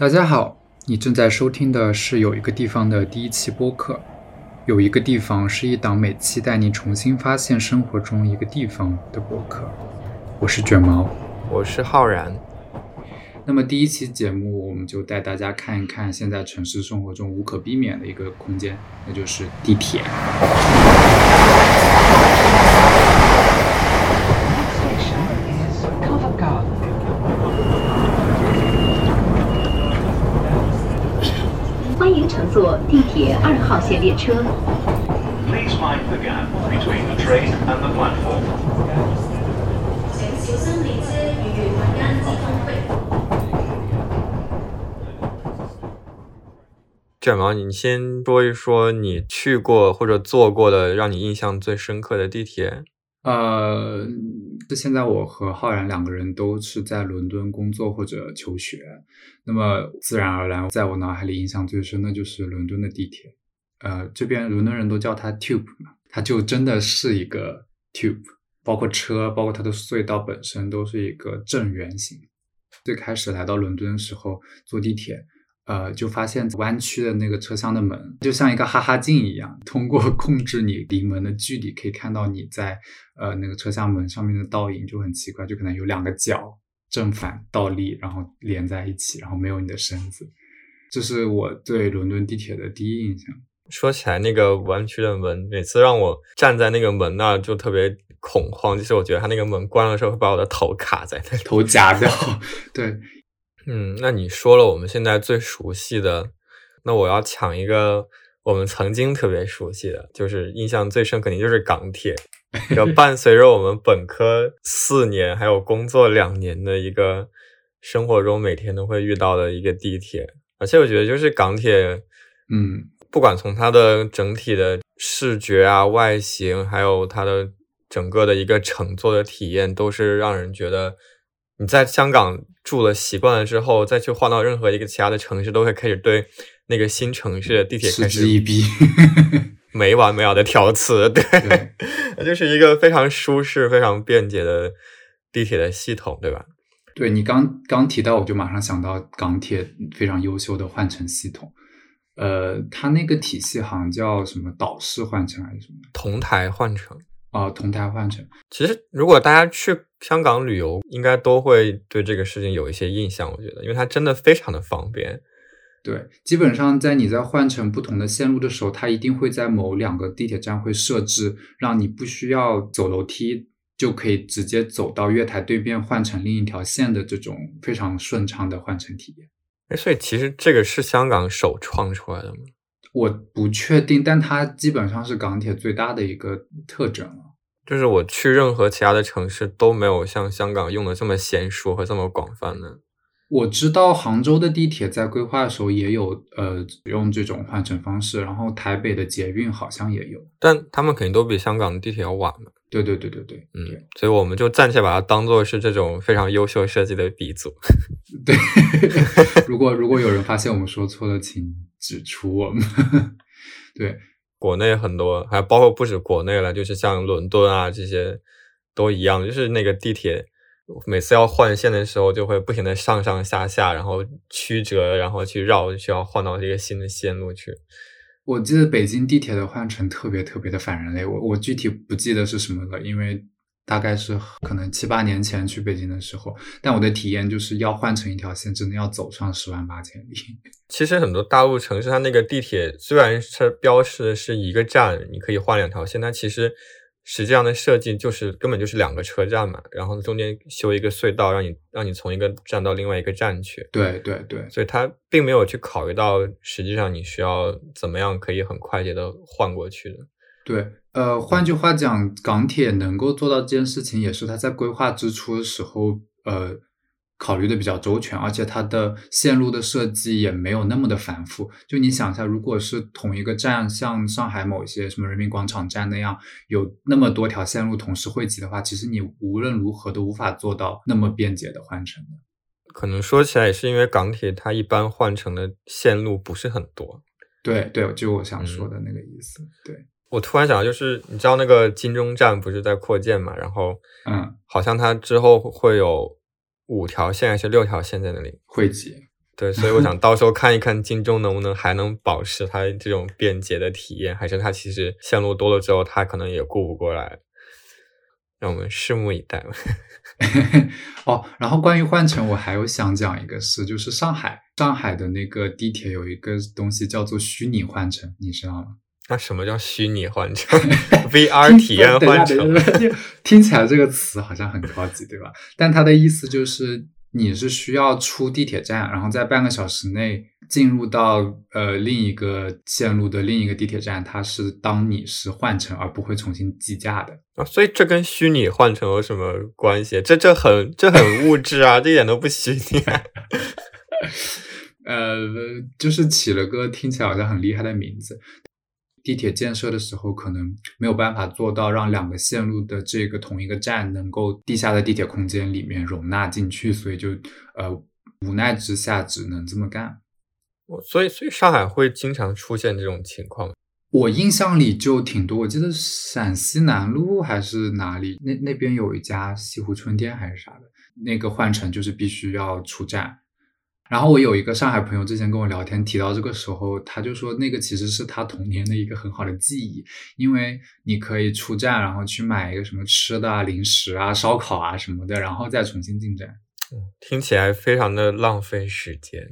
大家好，你正在收听的是有一个地方的第一期播客。有一个地方是一档每期带你重新发现生活中一个地方的播客。我是卷毛，我是浩然。那么第一期节目，我们就带大家看一看现在城市生活中无可避免的一个空间，那就是地铁。欢迎乘坐地铁二号线列车。Please mind the gap between the train and the platform. 請小心列車與原民間之中隙。卷毛，你先说一说你去过或者坐过的让你印象最深刻的地铁。呃，这现在我和浩然两个人都是在伦敦工作或者求学，那么自然而然，在我脑海里印象最深的就是伦敦的地铁。呃，这边伦敦人都叫它 tube 嘛，它就真的是一个 tube，包括车，包括它的隧道本身都是一个正圆形。最开始来到伦敦的时候坐地铁，呃，就发现弯曲的那个车厢的门就像一个哈哈镜一样，通过 控制你离门的距离，可以看到你在呃那个车厢门上面的倒影，就很奇怪，就可能有两个角正反倒立，然后连在一起，然后没有你的身子。这是我对伦敦地铁的第一印象。说起来，那个弯曲的门，每次让我站在那个门那儿就特别恐慌，就是我觉得它那个门关了之后会把我的头卡在那里。头夹掉，对，嗯，那你说了我们现在最熟悉的，那我要抢一个我们曾经特别熟悉的，就是印象最深肯定就是港铁，要伴随着我们本科四年还有工作两年的一个生活中每天都会遇到的一个地铁，而且我觉得就是港铁，嗯，不管从它的整体的视觉啊、外形，还有它的整个的一个乘坐的体验，都是让人觉得你在香港住了习惯了之后，再去换到任何一个其他的城市，都会开始对那个新城市的地铁嗤开始之以鼻。没完没了的挑刺。对，对就是一个非常舒适、非常便捷的地铁的系统，对吧？对你刚刚提到，我就马上想到港铁非常优秀的换乘系统。呃，它那个体系好像叫什么岛式换乘还是什么？同台换乘。啊、同台换乘。其实，如果大家去香港旅游，应该都会对这个事情有一些印象。我觉得，因为它真的非常的方便。对，基本上在你在换乘不同的线路的时候，它一定会在某两个地铁站会设置，让你不需要走楼梯就可以直接走到月台对面换乘另一条线的这种非常顺畅的换乘体验。哎，所以其实这个是香港首创出来的吗？我不确定，但它基本上是港铁最大的一个特征了。就是我去任何其他的城市都没有像香港用的这么娴熟和这么广泛的。我知道杭州的地铁在规划的时候也有呃用这种换乘方式，然后台北的捷运好像也有。但他们肯定都比香港的地铁要晚嘛。对对对对对，嗯，所以我们就暂且把它当做是这种非常优秀设计的鼻祖。对，如果如果有人发现我们说错了，请指出我们。对，国内很多，还包括不止国内了，就是像伦敦啊这些都一样，就是那个地铁每次要换线的时候，就会不停的上上下下，然后曲折，然后去绕，需要换到这个新的线路去。我记得北京地铁的换乘特别特别的反人类，我我具体不记得是什么了，因为大概是可能七八年前去北京的时候，但我的体验就是要换成一条线，真的要走上十万八千里。其实很多大陆城市，它那个地铁虽然是标示的是一个站，你可以换两条线，但其实实际上的设计就是根本就是两个车站嘛，然后中间修一个隧道，让你让你从一个站到另外一个站去。对对对，所以它并没有去考虑到实际上你需要怎么样可以很快捷的换过去的。对，呃，换句话讲，港铁能够做到这件事情，也是它在规划之初的时候，呃，考虑的比较周全，而且它的线路的设计也没有那么的繁复。就你想一下，如果是同一个站，像上海某一些什么人民广场站那样，有那么多条线路同时汇集的话，其实你无论如何都无法做到那么便捷的换乘的。可能说起来也是因为港铁它一般换乘的线路不是很多。对对，就我想说的那个意思。对，我突然想到，就是你知道那个金钟站不是在扩建嘛，然后嗯，好像它之后会有五条线还是六条线在那里。汇集。对，所以我想到时候看一看金钟能不能还能保持它这种便捷的体验，还是它其实线路多了之后，它可能也顾不过来。让我们拭目以待吧。哦，然后关于换乘，我还有想讲一个事，就是上海上海的那个地铁有一个东西叫做虚拟换乘，你知道吗？那什么叫虚拟换乘？VR 体验换乘？听起来这个词好像很高级，对吧？但它的意思就是你是需要出地铁站，然后在半个小时内进入到呃另一个线路的另一个地铁站，它是当你是换乘，而不会重新计价的。啊，所以这跟虚拟换乘有什么关系？这这很这很物质啊，这一点都不虚拟。呃，就是起了个听起来好像很厉害的名字。地铁建设的时候，可能没有办法做到让两个线路的这个同一个站能够地下的地铁空间里面容纳进去，所以就呃无奈之下只能这么干。我所以所以上海会经常出现这种情况。我印象里就挺多，我记得陕西南路还是哪里，那那边有一家西湖春天还是啥的，那个换乘就是必须要出站。然后我有一个上海朋友之前跟我聊天提到这个时候，他就说那个其实是他童年的一个很好的记忆，因为你可以出站，然后去买一个什么吃的啊、零食啊、烧烤啊什么的，然后再重新进站。听起来非常的浪费时间，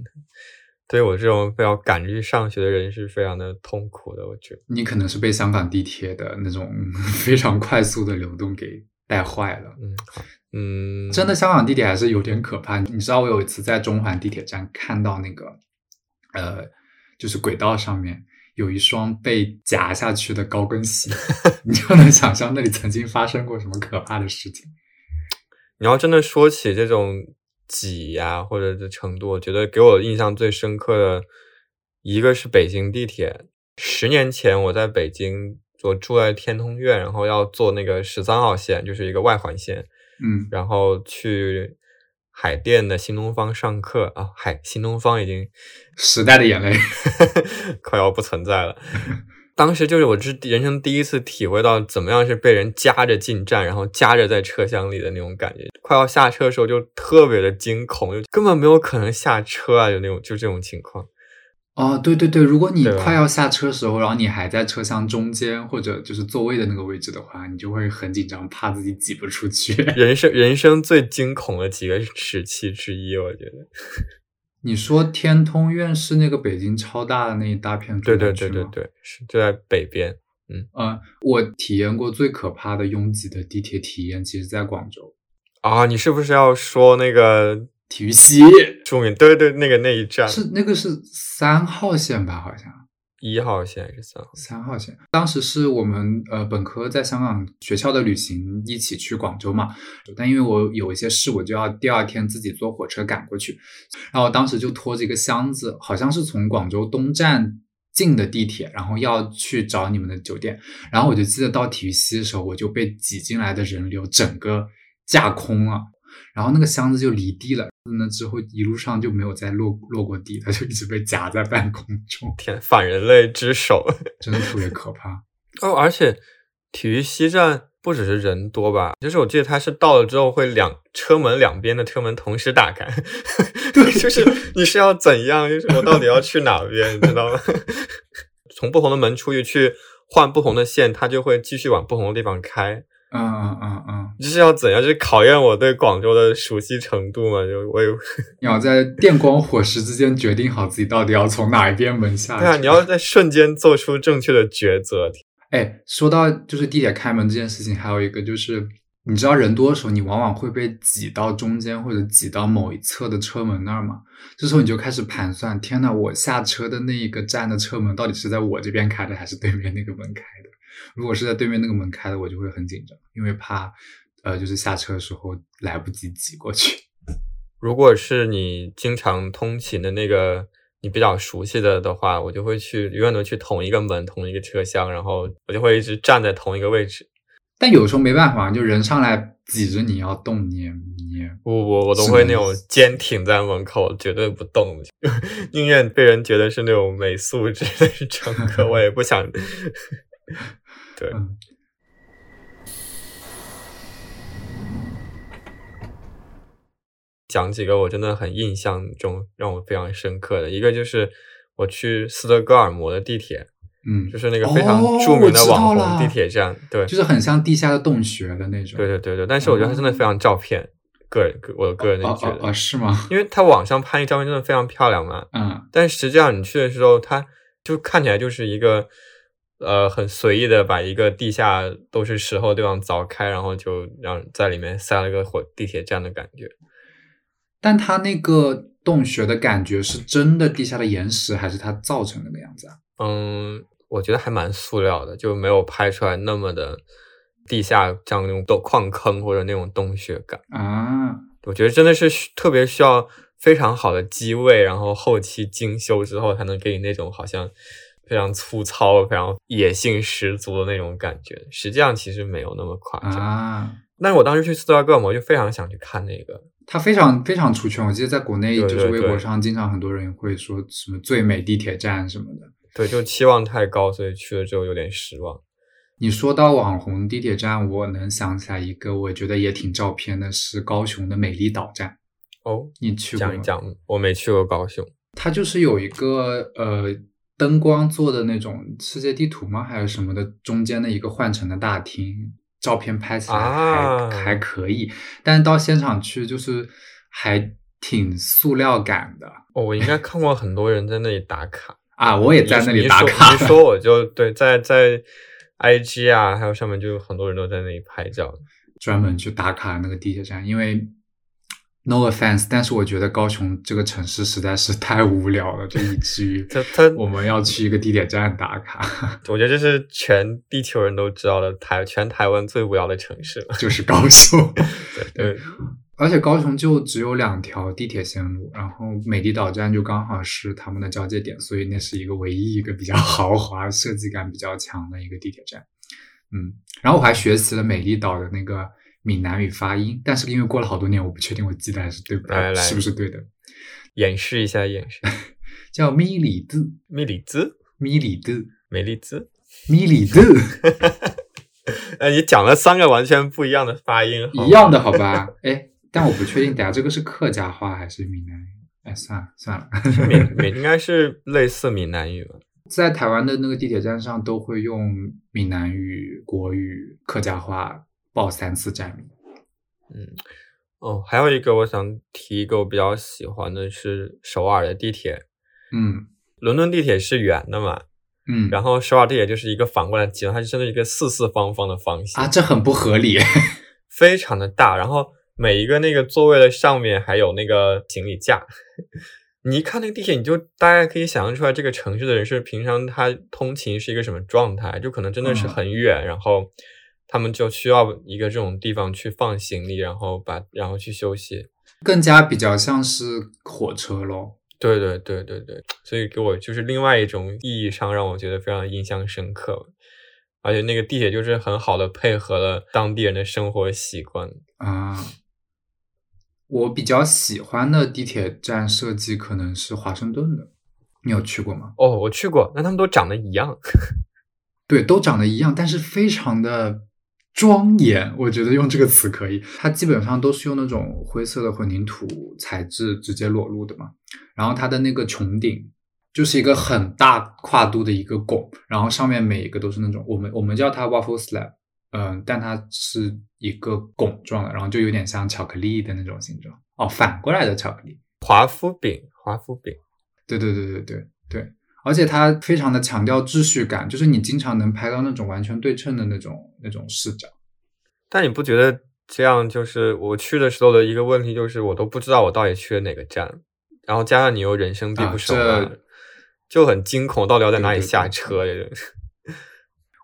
对我这种非要赶着去上学的人是非常的痛苦的。我觉得你可能是被香港地铁的那种 非常快速的流动给带坏了。嗯，好，嗯，真的，香港地铁还是有点可怕。你知道，我有一次在中环地铁站看到那个，呃，就是轨道上面有一双被夹下去的高跟鞋，你就能想象那里曾经发生过什么可怕的事情。你要真的说起这种挤呀、或者这程度，我觉得给我印象最深刻的一个是北京地铁。十年前我在北京，我住在天通苑，然后要坐那个十三号线，就是一个外环线，嗯然后去海淀的新东方上课啊。海新东方已经时代的眼泪。快要不存在了。当时就是我是人生第一次体会到怎么样是被人夹着进站，然后夹着在车厢里的那种感觉。快要下车的时候就特别的惊恐，就根本没有可能下车啊，就那种就这种情况。哦，对对对，如果你快要下车的时候，然后你还在车厢中间或者就是座位的那个位置的话，你就会很紧张，怕自己挤不出去。人生人生最惊恐的几个时期之一，我觉得。你说天通苑是那个北京超大的那一大片对对对对对，是就在北边。嗯，我体验过最可怕的拥挤的地铁体验，其实在广州啊，你是不是要说那个体育西，著名？对对，那个那一站是那个是三号线吧？好像一号线还是三号线？三号线。当时是我们呃本科在香港学校的旅行，一起去广州嘛。但因为我有一些事，我就要第二天自己坐火车赶过去。然后当时就拖着一个箱子，好像是从广州东站进的地铁，然后要去找你们的酒店。然后我就记得到体育西的时候，我就被挤进来的人流整个架空了。然后那个箱子就离地了，那之后一路上就没有再落落过地，它就一直被夹在半空中，天，反人类之手。真的特别可怕。哦，而且体育西站不只是人多吧，就是我记得它是到了之后会两车门两边的车门同时打开，对，就是你是要怎样，就是我到底要去哪边，你知道吗？从不同的门出去去换不同的线，它就会继续往不同的地方开。嗯嗯嗯嗯，就是要怎样，就是考验我对广州的熟悉程度嘛。就我有，你 要在电光火石之间决定好自己到底要从哪一边门下。对啊，你要在瞬间做出正确的抉择。哎，说到就是地铁开门这件事情，还有一个就是，你知道人多的时候，你往往会被挤到中间或者挤到某一侧的车门那儿嘛。这时候你就开始盘算：天呐，我下车的那一个站的车门到底是在我这边开的，还是对面那个门开的？如果是在对面那个门开的，我就会很紧张，因为怕呃，就是下车的时候来不及挤过去。如果是你经常通勤的那个你比较熟悉的的话，我就会去永远都去同一个门、同一个车厢，然后我就会一直站在同一个位置。但有时候没办法，就人上来挤着你要动，你也你也我我我都会那种坚挺在门口，绝对不动，宁愿被人觉得是那种没素质的乘客，我也不想。对。嗯讲几个我真的很印象中让我非常深刻的，一个就是我去斯德哥尔摩的地铁，嗯，就是那个非常哦著名的网红地铁站，对，就是很像地下的洞穴的那种。对对对对，但是我觉得它真的非常照骗，个人个我个人的觉得，哦哦哦，是吗？因为它网上拍照片真的非常漂亮嘛，嗯但实际上你去的时候，它就看起来就是一个呃很随意的把一个地下都是石头的地方凿开，然后就让在里面塞了个火地铁站的感觉。但它那个洞穴的感觉是真的地下的岩石，还是它造成的那样子啊？嗯，我觉得还蛮塑料的，就没有拍出来那么的地下像那种洞矿坑或者那种洞穴感。啊，我觉得真的是特别需要非常好的机位，然后后期精修之后，才能给你那种好像非常粗糙、非常野性十足的那种感觉。实际上其实没有那么夸张。啊，但是我当时去斯德哥尔摩就非常想去看那个，它非常非常出圈。我记得在国内就是微博上经常很多人会说什么最美地铁站什么的。对，就期望太高，所以去了之后有点失望。你说到网红地铁站，我能想起来一个，我觉得也挺照片的，是高雄的美丽岛站。哦，你去过吗？讲一讲，我没去过高雄。它就是有一个呃灯光做的那种世界地图吗？还是什么的，中间的一个换乘的大厅，照片拍起来还、啊还可以，但是到现场去就是还挺塑料感的哦，我应该看过很多人在那里打卡，啊！我也在那里打卡说我就对，在在 IG 啊，还有上面就有很多人都在那里拍照。专门去打卡那个地铁站，因为 no offense，但是我觉得高雄这个城市实在是太无聊了，就以至于 这它我们要去一个地铁站打卡，我觉得这是全地球人都知道的台全台湾最无聊的城市了。就是高雄。对，而且高雄就只有两条地铁线路，然后美丽岛站就刚好是他们的交界点，所以那是一个唯一一个比较豪华、设计感比较强的一个地铁站。嗯，然后我还学习了美丽岛的那个闽南语发音，但是因为过了好多年，我不确定我记得还是对不对，来来是不是对的？演示一下，演示。叫米里兹，米里兹，米里兹，美丽兹。米里兹，呃，你讲了三个完全不一样的发音，一样的好吧？哎，但我不确定，等下这个是客家话还是闽南语？哎，算了算了，闽闽应该是类似闽南语吧？在台湾的那个地铁站上都会用闽南语、国语、客家话报三次站名。嗯哦，还有一个我想提一个我比较喜欢的是首尔的地铁。嗯伦敦地铁是圆的嘛，嗯，然后首尔地铁就是一个反过来挤，它是真的一个四四方方的方形啊，这很不合理。非常的大，然后每一个那个座位的上面还有那个行李架。你一看那个地铁，你就大概可以想象出来，这个城市的人是平常他通勤是一个什么状态，就可能真的是嗯很远，然后他们就需要一个这种地方去放行李，然后把然后去休息。更加比较像是火车咯。对对对对对，所以给我就是另外一种意义上让我觉得非常印象深刻，而且那个地铁就是很好的配合了当地人的生活习惯。啊。我比较喜欢的地铁站设计可能是华盛顿的，你有去过吗？哦，我去过，那他们都长得一样。对，都长得一样，但是非常的庄严，我觉得用这个词可以。它基本上都是用那种灰色的混凝土材质直接裸露的嘛，然后它的那个穹顶就是一个很大跨度的一个拱，然后上面每一个都是那种我们我们叫它 waffle slab，嗯，但它是一个拱状的，然后就有点像巧克力的那种形状。哦，反过来的巧克力。华夫饼，华夫饼，对对对对对对，而且它非常的强调秩序感，就是你经常能拍到那种完全对称的那种那种视角。但你不觉得这样就是我去的时候的一个问题，就是我都不知道我到底去了哪个站，然后加上你又人生地啊不熟这嘛，就很惊恐，到底要在哪里对对对下车？这个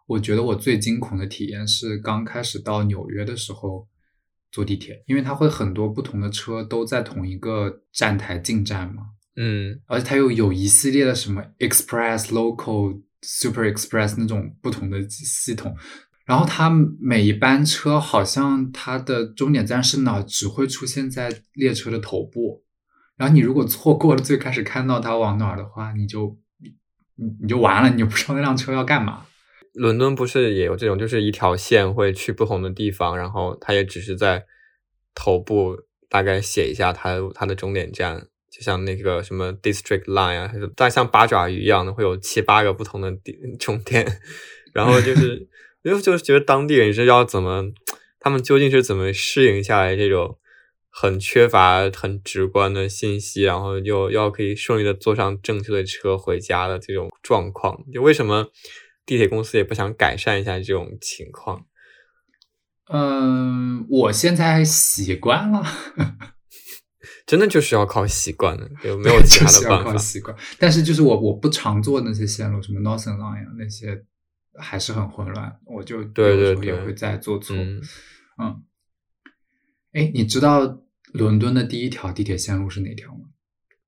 我觉得我最惊恐的体验是刚开始到纽约的时候坐地铁，因为它会很多不同的车都在同一个站台进站嘛，嗯，而且它又有一系列的什么 Express、Local、Super Express 那种不同的系统。然后它每一班车好像它的终点站是哪，只会出现在列车的头部。然后你如果错过了最开始看到它往哪儿的话，你就你你你就完了，你就不知道那辆车要干嘛。伦敦不是也有这种，就是一条线会去不同的地方，然后它也只是在头部大概写一下它它的终点站，就像那个什么 District Line 啊，还是但像八爪鱼一样的，会有七八个不同的地 终点，然后就是 就就是觉得当地人是要怎么，他们究竟是怎么适应下来这种很缺乏很直观的信息，然后又要可以顺利的坐上正确的车回家的这种状况，就为什么地铁公司也不想改善一下这种情况？嗯，我现在习惯了，真的就是要靠习惯的，有没有其他就是要的办法。靠习惯。但是就是我我不常做那些线路，什么 Northern Line 啊那些，还是很混乱，我就对对对有时候也会在做错。嗯，嗯，哎，你知道伦敦的第一条地铁线路是哪条吗？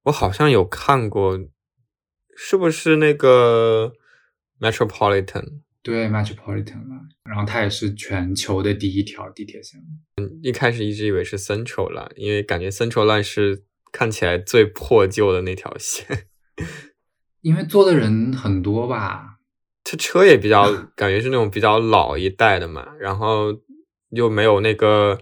我好像有看过，是不是那个 Metropolitan？对，Metropolitan Line，然后它也是全球的第一条地铁线路。一开始一直以为是 Central Line，因为感觉 Central Line 是看起来最破旧的那条线，因为坐的人很多吧，它车也比较感觉是那种比较老一代的嘛，然后又没有那个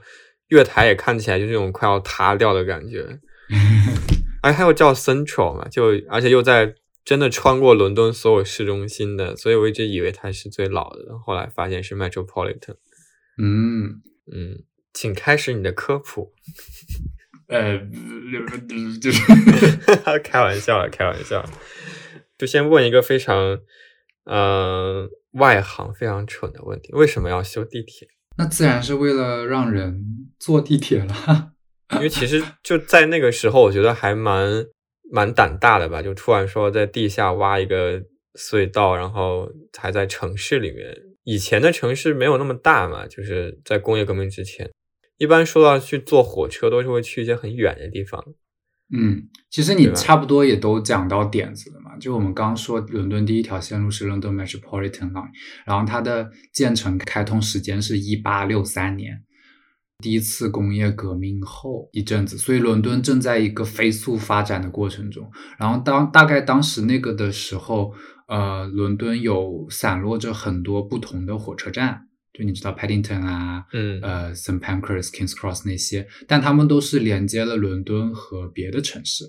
月台，也看起来就是那种快要塌掉的感觉。哎，还有叫 Central 嘛，就而且又在真的穿过伦敦所有市中心的，所以我一直以为它是最老的，后来发现是 Metropolitan。嗯，嗯，请开始你的科普。呃，就是 开玩笑了，开玩笑。就先问一个非常呃外行、非常蠢的问题：为什么要修地铁？那自然是为了让人坐地铁了。因为其实就在那个时候，我觉得还蛮蛮胆大的吧，就突然说在地下挖一个隧道，然后还在城市里面。以前的城市没有那么大嘛，就是在工业革命之前，一般说到去坐火车，都是会去一些很远的地方。嗯，其实你差不多也都讲到点子了嘛。就我们刚说，伦敦第一条线路是 London Metropolitan Line，然后它的建成开通时间是一八六三年，第一次工业革命后一阵子，所以伦敦正在一个飞速发展的过程中。然后当大概当时那个的时候，呃，伦敦有散落着很多不同的火车站，就你知道 Paddington 啊，嗯呃，St Pancras、Kings Cross 那些，但他们都是连接了伦敦和别的城市。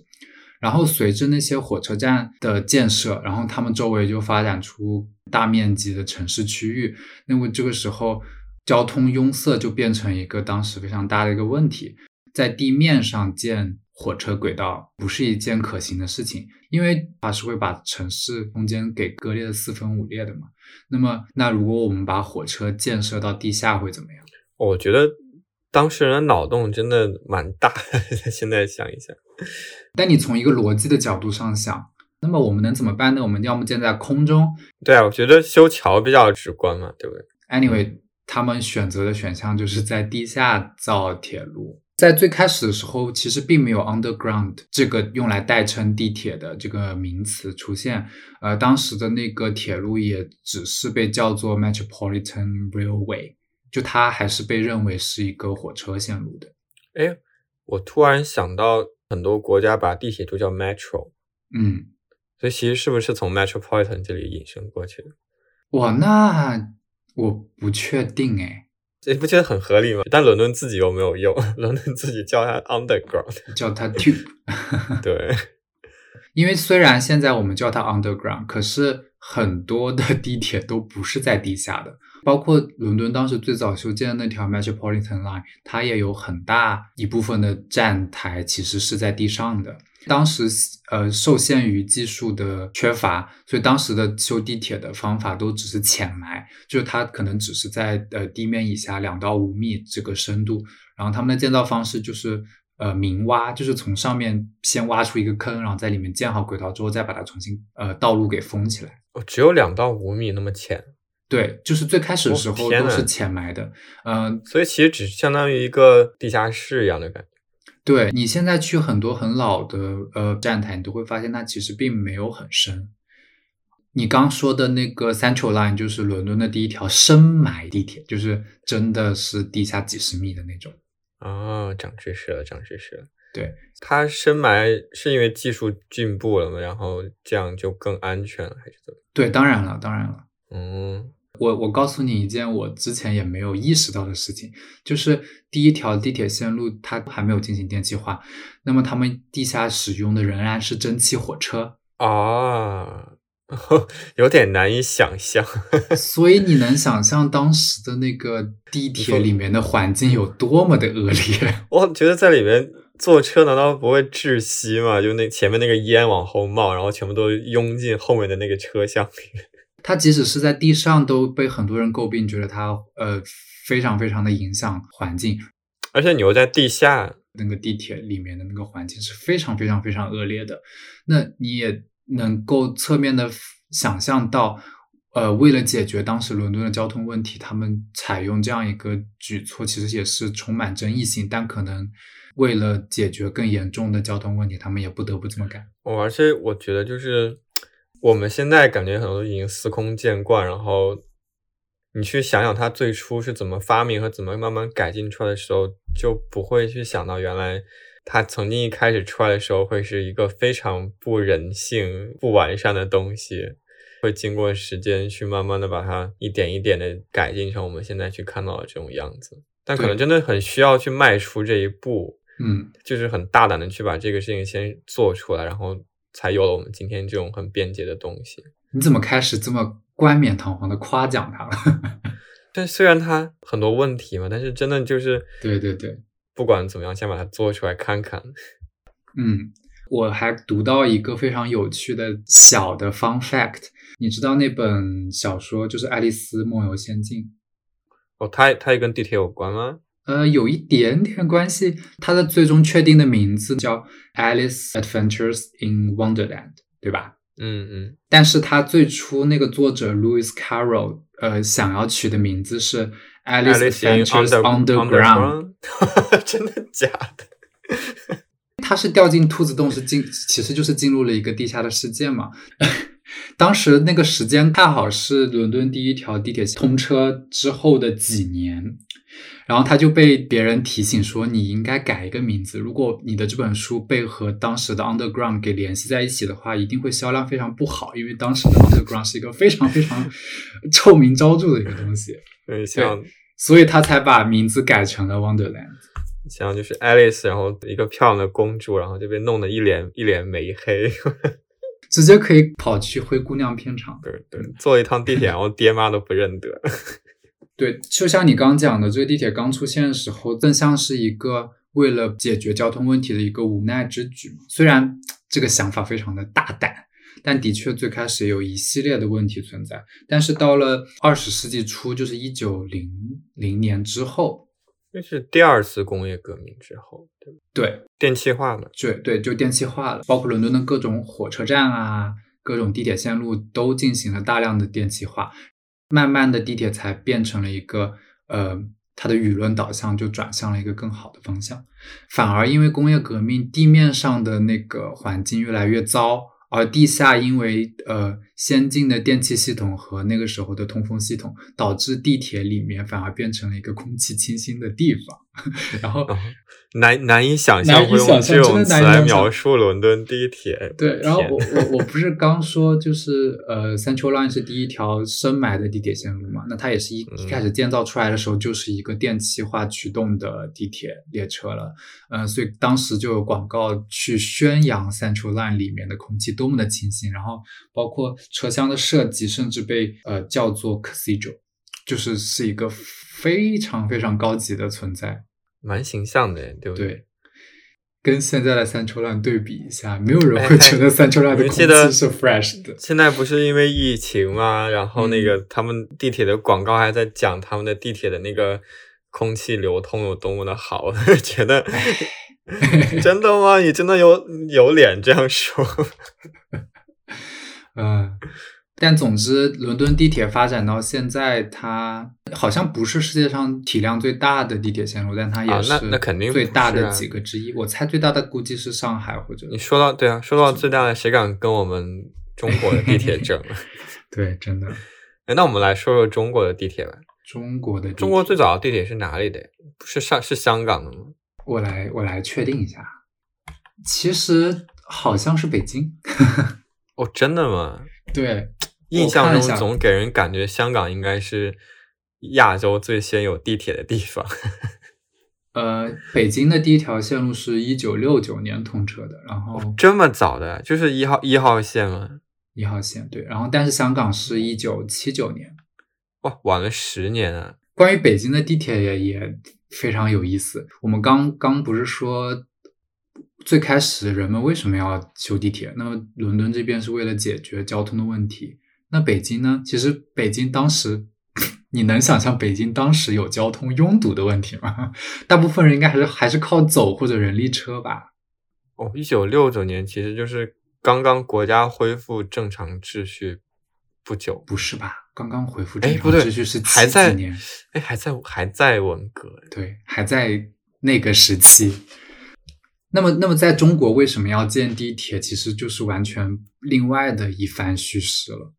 然后随着那些火车站的建设，然后他们周围就发展出大面积的城市区域。那么这个时候，交通拥塞就变成一个当时非常大的一个问题。在地面上建火车轨道不是一件可行的事情，因为它是会把城市空间给割裂的四分五裂的嘛。那么，那如果我们把火车建设到地下会怎么样？我觉得当事人的脑洞真的蛮大的，现在想一想。但你从一个逻辑的角度上想，那么我们能怎么办呢？我们要么建在空中对啊，我觉得修桥比较直观嘛，对不对？，anyway，他们选择的选项就是在地下造铁路。在最开始的时候，其实并没有 underground 这个用来代称地铁的这个名词出现。呃，当时的那个铁路也只是被叫做 Metropolitan Railway，就它还是被认为是一个火车线路的。哎，我突然想到，很多国家把地铁都叫 metro，嗯，所以其实是不是从 metropolitan 这里引申过去的？哇，那我不确定哎，这不觉得很合理吗？但伦敦自己又没有用，伦敦自己叫它 underground。叫它 tube。对，因为虽然现在我们叫它 underground，可是很多的地铁都不是在地下的，包括伦敦当时最早修建的那条 Metropolitan Line，它也有很大一部分的站台其实是在地上的。当时呃受限于技术的缺乏，所以当时的修地铁的方法都只是浅埋，就是它可能只是在呃地面以下两到五米这个深度，然后他们的建造方式就是呃明挖，就是从上面先挖出一个坑，然后在里面建好轨道之后，再把它重新呃道路给封起来。哦，只有两到五米那么浅，对，就是最开始的时候都是浅埋的，嗯、所以其实只相当于一个地下室一样的感觉。对你现在去很多很老的呃站台，你都会发现它其实并没有很深。你刚说的那个 Central Line 就是伦敦的第一条深埋地铁，就是真的是地下几十米的那种。哦，长知识了，长知识了。对，它深埋是因为技术进步了嘛，然后这样就更安全了，还是怎么？对，当然了，当然了。嗯，我我告诉你一件我之前也没有意识到的事情，就是第一条地铁线路它还没有进行电气化，那么他们地下使用的仍然是蒸汽火车，啊，有点难以想象。所以你能想象当时的那个地铁里面的环境有多么的恶劣？我觉得在里面坐车难道不会窒息吗？就那前面那个烟往后冒，然后全部都拥进后面的那个车厢里。它即使是在地上都被很多人诟病，觉得它呃非常非常的影响环境。而且你又在地下，那个地铁里面的那个环境是非常非常非常恶劣的。那你也能够侧面的想象到，呃，为了解决当时伦敦的交通问题，他们采用这样一个举措，其实也是充满争议性。但可能为了解决更严重的交通问题，他们也不得不这么干。哦，而且我觉得就是我们现在感觉很多都已经司空见惯，然后你去想想它最初是怎么发明和怎么慢慢改进出来的时候，就不会去想到原来它曾经一开始出来的时候会是一个非常不人性、不完善的东西，会经过时间去慢慢的把它一点一点的改进成我们现在去看到的这种样子。但可能真的很需要去迈出这一步，嗯，就是很大胆的去把这个事情先做出来，然后才有了我们今天这种很便捷的东西。你怎么开始这么冠冕堂皇的夸奖他了？但虽然他很多问题嘛，但是真的就是，对对对，不管怎么样，先把它做出来看看。嗯，我还读到一个非常有趣的小的 fun fact，你知道那本小说就是《爱丽丝梦游仙境》？哦，它它也跟地铁有关吗？呃，有一点点关系。它的最终确定的名字叫《Alice Adventures in Wonderland》，对吧？嗯嗯，但是它最初那个作者 Lewis Carroll，呃，想要取的名字是《Alice Adventures Under- Underground》。Underground 真的假的？他是掉进兔子洞，是进，其实就是进入了一个地下的世界嘛。当时那个时间恰好是伦敦第一条地铁通车之后的几年，然后他就被别人提醒说，你应该改一个名字。如果你的这本书被和当时的 Underground 给联系在一起的话，一定会销量非常不好，因为当时的 Underground 是一个非常非常 臭名昭著的一个东西，对，像所以他才把名字改成了 Wonderland。像就是 Alice，然后一个漂亮的公主，然后就被弄得一脸一脸煤黑。直接可以跑去灰姑娘片场。对对，坐一趟地铁，然后爹妈都不认得。对，就像你刚讲的，这个地铁刚出现的时候，更像是一个为了解决交通问题的一个无奈之举。虽然这个想法非常的大胆，但的确最开始有一系列的问题存在。但是到了二十世纪初，就是一九零零年之后，这是第二次工业革命之后，对？对，电气化了。对对，就电气化了，包括伦敦的各种火车站啊，各种地铁线路都进行了大量的电气化，慢慢的地铁才变成了一个呃，它的舆论导向就转向了一个更好的方向。反而因为工业革命，地面上的那个环境越来越糟，而地下因为呃先进的电气系统和那个时候的通风系统，导致地铁里面反而变成了一个空气清新的地方。然后啊难难以想难象用这种词来描述伦敦地铁。对，然后我我我不是刚说就是呃，Central Line 是第一条深埋的地铁线路嘛？那它也是一一开始建造出来的时候就是一个电气化驱动的地铁列车了，呃，所以当时就有广告去宣扬 Central Line 里面的空气多么的清新，然后包括车厢的设计甚至被呃叫做 Cathedral，就是是一个非常非常高级的存在。蛮形象的，对不对？对，跟现在的三臭浪对比一下，没有人会觉得三臭浪的空气是 fresh 的。现在不是因为疫情吗？然后那嗯个他们地铁的广告还在讲他们的地铁的那个空气流通有多么的好，觉得真的吗？你真的有有脸这样说？嗯，但总之，伦敦地铁发展到现在，它好像不是世界上体量最大的地铁线路，但它啊也是那那肯定最大的几个之一。我猜最大的估计是上海或者你说到对啊，说到最大的，谁敢跟我们中国的地铁争？对，真的哎，那我们来说说中国的地铁吧。中国的中国最早的地铁是哪里的？不是上是香港的吗？我来我来确定一下，其实好像是北京。哦，真的吗？对，印象中总给人感觉香港应该是亚洲最先有地铁的地方。呃，北京的第一条线路是一九六九年通车的，然后这么早的，就是一号一号线吗？一号线对，然后但是香港是一九七九年。哇，晚了十年啊！关于北京的地铁也也非常有意思。我们刚刚不是说最开始人们为什么要修地铁？那么伦敦这边是为了解决交通的问题。那北京呢？其实北京当时，你能想象北京当时有交通拥堵的问题吗？大部分人应该还是还是靠走或者人力车吧。哦，一九六九年其实就是刚刚国家恢复正常秩序不久。不是吧？刚刚恢复哎，正常秩序是，七还在几年，哎，还在还在文革。对，还在那个时期。那么，那么在中国为什么要建地铁？其实就是完全另外的一番叙事了。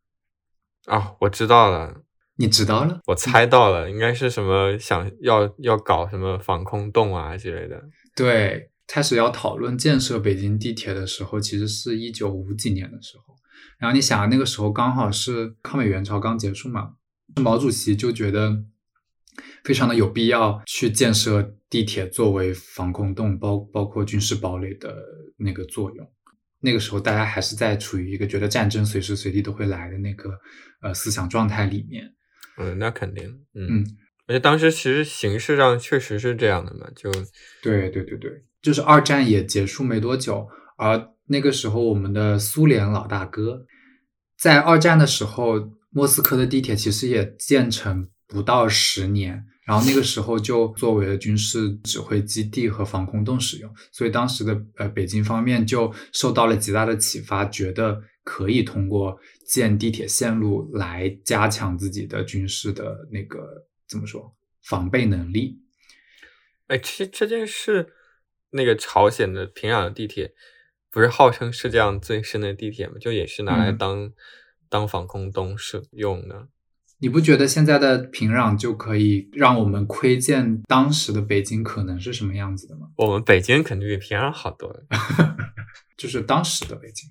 啊，我知道了，你知道了？我猜到了，应该是什么想要要搞什么防空洞啊之类的。对，开始要讨论建设北京地铁的时候，其实是一九五几年的时候。然后你想啊，那个时候刚好是抗美援朝刚结束嘛，毛主席就觉得非常的有必要去建设地铁作为防空洞，包包括军事堡垒的那个作用。那个时候大家还是在处于一个觉得战争随时随地都会来的那个呃思想状态里面。嗯，那肯定，嗯，嗯而且当时其实形势上确实是这样的嘛，就对对对对，就是二战也结束没多久，而那个时候我们的苏联老大哥，在二战的时候，莫斯科的地铁其实也建成不到十年，然后那个时候就作为了军事指挥基地和防空洞使用，所以当时的呃北京方面就受到了极大的启发，觉得可以通过建地铁线路来加强自己的军事的那个怎么说防备能力。哎，其实这件事，那个朝鲜的平壤的地铁，不是号称世界上最深的地铁吗？就也是拿来嗯当、当防空洞使用的。你不觉得现在的平壤就可以让我们窥见当时的北京可能是什么样子的吗？我们北京肯定比平壤好多了。就是当时的北京。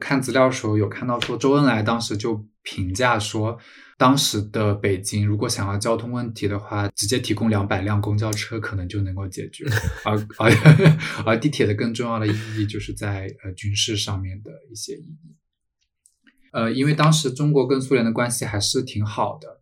看资料的时候有看到说，周恩来当时就评价说，当时的北京如果想要交通问题的话，直接提供两百辆公交车可能就能够解决，而而而地铁的更重要的意义就是在呃军事上面的一些意义。呃，因为当时中国跟苏联的关系还是挺好的，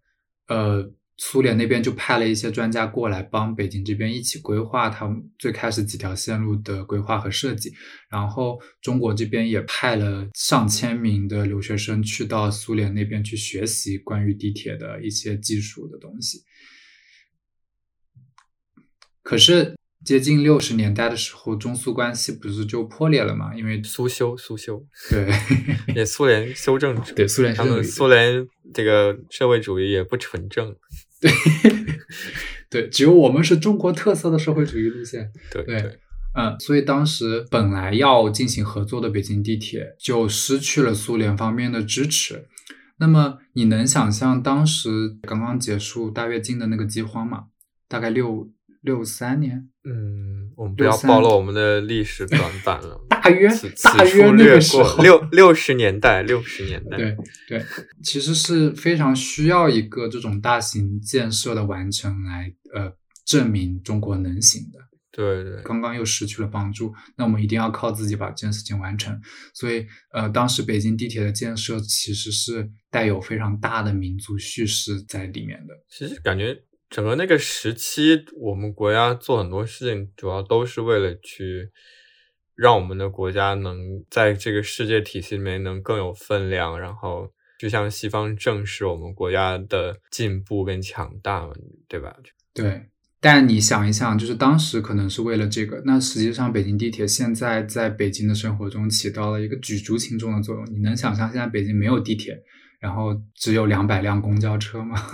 呃，苏联那边就派了一些专家过来帮北京这边一起规划他们最开始几条线路的规划和设计，然后中国这边也派了上千名的留学生去到苏联那边去学习关于地铁的一些技术的东西。可是接近六十年代的时候，中苏关系不是就破裂了嘛？因为苏修，苏修，对 也苏联修正主义，对苏联他们苏联这个社会主义也不纯正。对 对，只有我们是中国特色的社会主义路线。对对嗯，所以当时本来要进行合作的北京地铁就失去了苏联方面的支持。那么你能想象当时刚刚结束大跃进的那个饥荒吗？大概六六三年，嗯，我们不要暴露我们的历史短板了。大约大约那个时候过六六十年代，六十年代。对对，其实是非常需要一个这种大型建设的完成来呃证明中国能行的。对对，刚刚又失去了帮助，那我们一定要靠自己把这件事情完成。所以，呃，当时北京地铁的建设其实是带有非常大的民族叙事在里面的。其实感觉整个那个时期，我们国家做很多事情，主要都是为了去让我们的国家能在这个世界体系里面能更有分量，然后就像西方证实我们国家的进步跟强大嘛，对吧？对，但你想一想，就是当时可能是为了这个，那实际上北京地铁现在在北京的生活中起到了一个举足轻重的作用。你能想象现在北京没有地铁，然后只有两百辆公交车吗？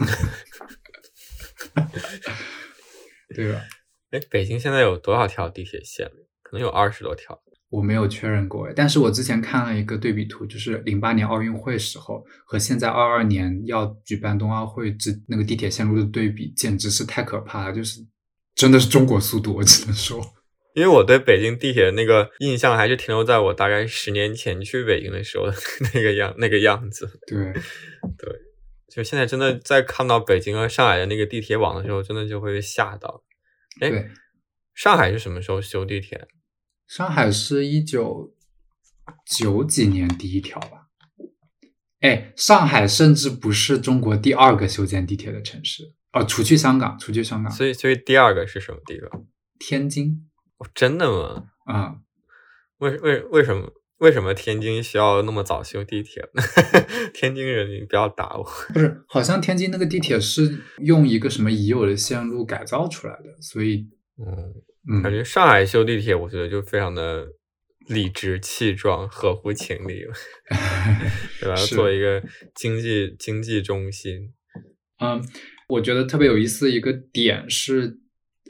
对吧？哎，北京现在有多少条地铁线？可能有二十多条。我没有确认过，但是我之前看了一个对比图，就是零八年奥运会时候和现在二二年要举办冬奥会之那个地铁线路的对比，简直是太可怕了，就是真的是中国速度，我只能说。因为我对北京地铁的那个印象还是停留在我大概十年前去北京的时候的 那个样那个样子。对对，就现在真的在看到北京和上海的那个地铁网的时候，真的就会被吓到。哎对，上海是什么时候修地铁？上海是一九九几年第一条吧？哎，上海甚至不是中国第二个修建地铁的城市哦，除去香港，除去香港，所以，所以第二个是什么地方？天津哦，真的吗？啊、为为为什么为什么天津需要那么早修地铁呢？天津人，你不要打我。不是，好像天津那个地铁是用一个什么已有的线路改造出来的，所以嗯，嗯，感觉上海修地铁，我觉得就非常的理直气壮、合乎情理了，对吧？是做一个经济经济中心，嗯，我觉得特别有意思的一个点是，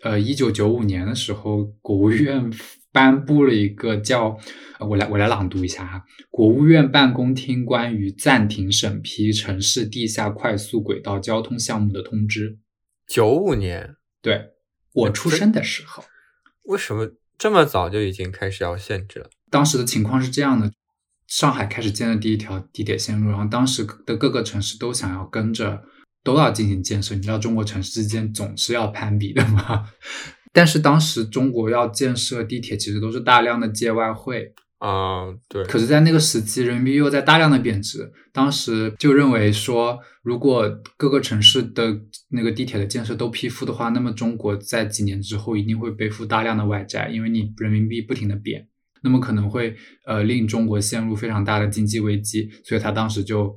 呃，一九九五年的时候，国务院颁布了一个叫，呃我来我来朗读一下哈，国务院办公厅关于暂停审批城市地下快速轨道交通项目的通知。九五年，对我出生的时候，为什么这么早就已经开始要限制了？当时的情况是这样的：上海开始建的第一条地铁线路，然后当时的各个城市都想要跟着，都要进行建设。你知道中国城市之间总是要攀比的嘛？但是当时中国要建设地铁，其实都是大量的借外汇。啊、对，可是，在那个时期，人民币又在大量的贬值。当时就认为说，如果各个城市的那个地铁的建设都批复的话，那么中国在几年之后一定会背负大量的外债，因为你人民币不停的贬，那么可能会呃令中国陷入非常大的经济危机。所以他当时就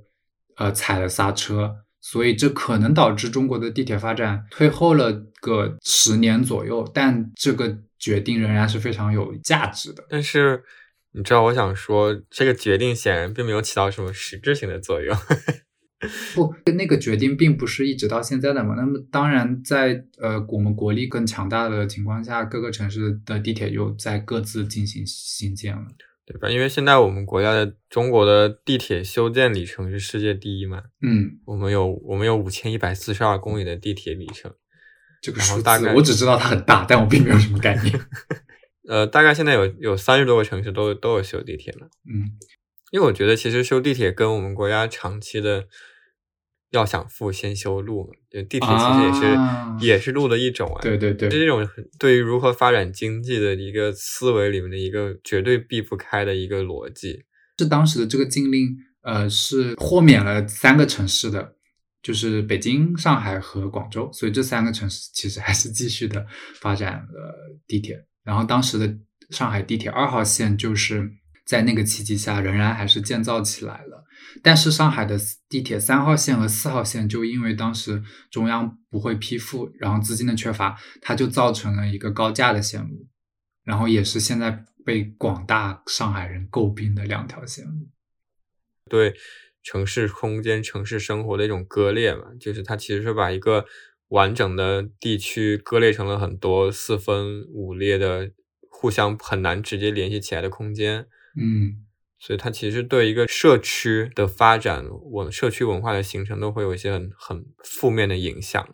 呃踩了刹车，所以这可能导致中国的地铁发展退后了个十年左右。但这个决定仍然是非常有价值的。但是你知道，我想说，这个决定显然并没有起到什么实质性的作用。不，那个决定并不是一直到现在的嘛。那么当然在，呃我们国力更强大的情况下，各个城市的地铁又在各自进行新建了。对吧？因为现在我们国家的中国的地铁修建里程是世界第一嘛，嗯，我们有我们有五千一百四十二公里的地铁里程，这个数字大概我只知道它很大，但我并没有什么概念。呃，大概现在有有三十多个城市都都有修地铁了。嗯因为我觉得其实修地铁跟我们国家长期的要想富先修路嘛，就地铁其实也是、啊也是路的一种啊。对对对是这种对于如何发展经济的一个思维里面的一个绝对避不开的一个逻辑。是当时的这个禁令，呃，是豁免了三个城市的，就是北京、上海和广州，所以这三个城市其实还是继续的发展了地铁。然后当时的上海地铁二号线就是在那个契机下仍然还是建造起来了，但是上海的地铁三号线和四号线就因为当时中央不会批复，然后资金的缺乏，它就造成了一个高架的线路，然后也是现在被广大上海人诟病的两条线路。对城市空间、城市生活的一种割裂嘛，就是它其实是把一个完整的地区割裂成了很多四分五裂的、互相很难直接联系起来的空间。嗯，所以它其实对一个社区的发展、文社区文化的形成都会有一些很很负面的影响。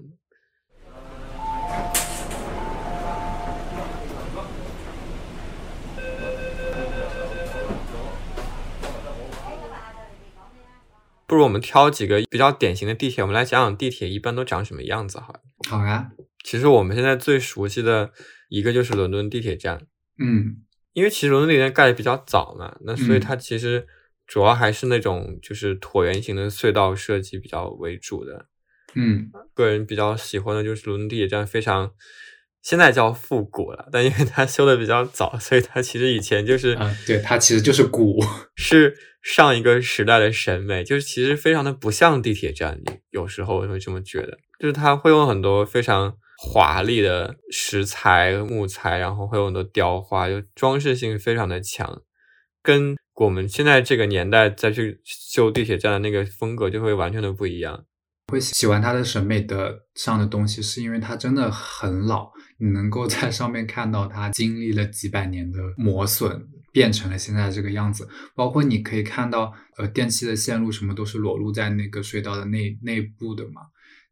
不如我们挑几个比较典型的地铁，我们来讲讲地铁一般都长什么样子好了。好呀，其实我们现在最熟悉的一个就是伦敦地铁站，嗯因为其实伦敦地铁站盖的比较早嘛，那所以嗯它其实主要还是那种就是椭圆形的隧道设计比较为主的。嗯个人比较喜欢的就是伦敦地铁站，非常现在叫复古了，但因为它修的比较早，所以它其实以前就是啊，对，它其实就是古，是上一个时代的审美，就是其实非常的不像地铁站，有时候我会这么觉得，就是它会用很多非常华丽的石材、木材，然后会有很多雕花，就装饰性非常的强，跟我们现在这个年代再去修地铁站的那个风格就会完全的不一样。会喜欢它的审美的上的东西，是因为它真的很老，你能够在上面看到它经历了几百年的磨损，变成了现在这个样子。包括你可以看到，呃，电器的线路什么都是裸露在那个隧道的内内部的嘛。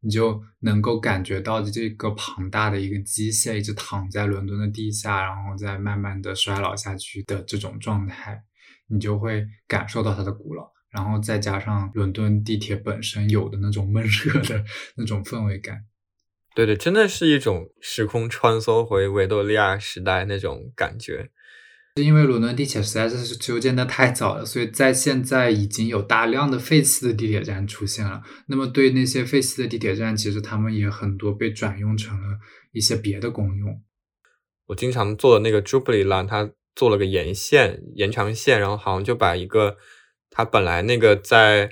你就能够感觉到这个庞大的一个机械一直躺在伦敦的地下，然后再慢慢的衰老下去的这种状态，你就会感受到它的古老，然后再加上伦敦地铁本身有的那种闷热的 那种氛围感。对对，真的是一种时空穿梭回维多利亚时代那种感觉。是因为伦敦地铁实在是修建的太早了，所以在现在已经有大量的废弃的地铁站出现了。那么对那些废弃的地铁站，其实他们也很多被转用成了一些别的功用。我经常坐的那个 Jubilee line，它做了个沿线、延长线，然后好像就把一个它本来那个在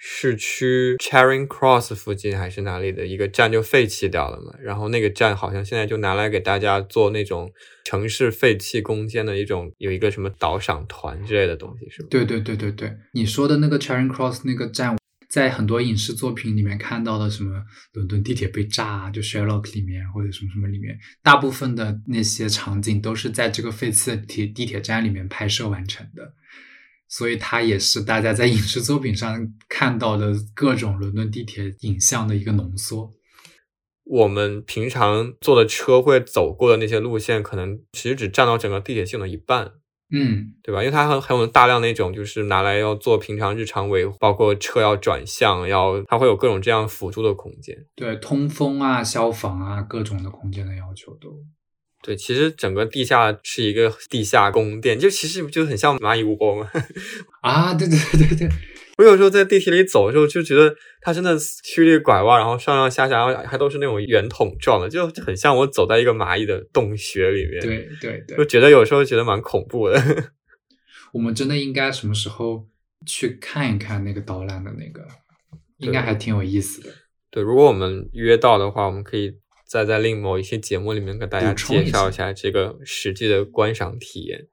市区 Charing Cross 附近还是哪里的一个站就废弃掉了嘛，然后那个站好像现在就拿来给大家做那种城市废弃攻坚的一种，有一个什么导赏团之类的东西，是吧？对对对对对，你说的那个 Charing Cross 那个站，在很多影视作品里面看到的什么伦敦地铁被炸，啊就 Sherlock 里面或者什么什么里面，大部分的那些场景都是在这个废弃的铁地铁站里面拍摄完成的。所以它也是大家在影视作品上看到的各种伦敦地铁影像的一个浓缩。我们平常坐的车会走过的那些路线，可能其实只占到整个地铁系统的一半，嗯，对吧？因为它很很有大量那种就是拿来要做平常日常维护，包括车要转向，要它会有各种这样辅助的空间。对，通风啊、消防啊，各种的空间的要求都。对，其实整个地下是一个地下宫殿，就其实就很像蚂蚁窝吗？啊，对对对对对，我有时候在地铁里走的时候，就觉得它真的曲里拐弯，然后上上下下，然后还都是那种圆筒状的，就很像我走在一个蚂蚁的洞穴里面。，对对对就，觉得有时候觉得蛮恐怖的。我们真的应该什么时候去看一看那个导览的那个，应该还挺有意思的。对，如果我们约到的话，我们可以再在另某一些节目里面给大家介绍一下下这个实际的观赏体验。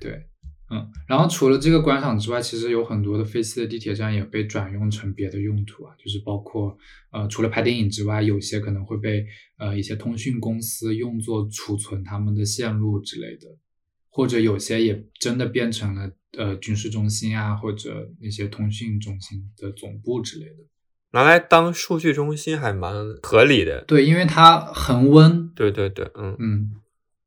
对，嗯，然后除了这个观赏之外，其实有很多的废弃的地铁站也被转用成别的用途啊，就是包括呃，除了拍电影之外，有些可能会被呃一些通讯公司用作储存他们的线路之类的，或者有些也真的变成了呃军事中心啊，或者那些通讯中心的总部之类的。拿来当数据中心还蛮合理的。对，因为它恒温，对对对，嗯，嗯，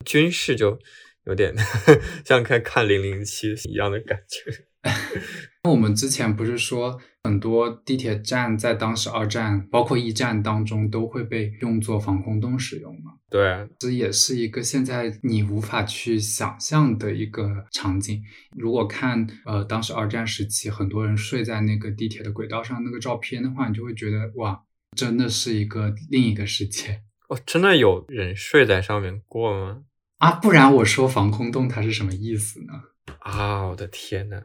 军事就有点 像看看零零七一样的感觉。我们之前不是说很多地铁站在当时二战，包括一战当中都会被用作防空洞使用吗？对，这也是一个现在你无法去想象的一个场景。如果看呃当时二战时期很多人睡在那个地铁的轨道上那个照片的话，你就会觉得哇，真的是一个另一个世界哦，真的有人睡在上面过吗？啊！不然我说防空洞它是什么意思呢？啊，我的天呐！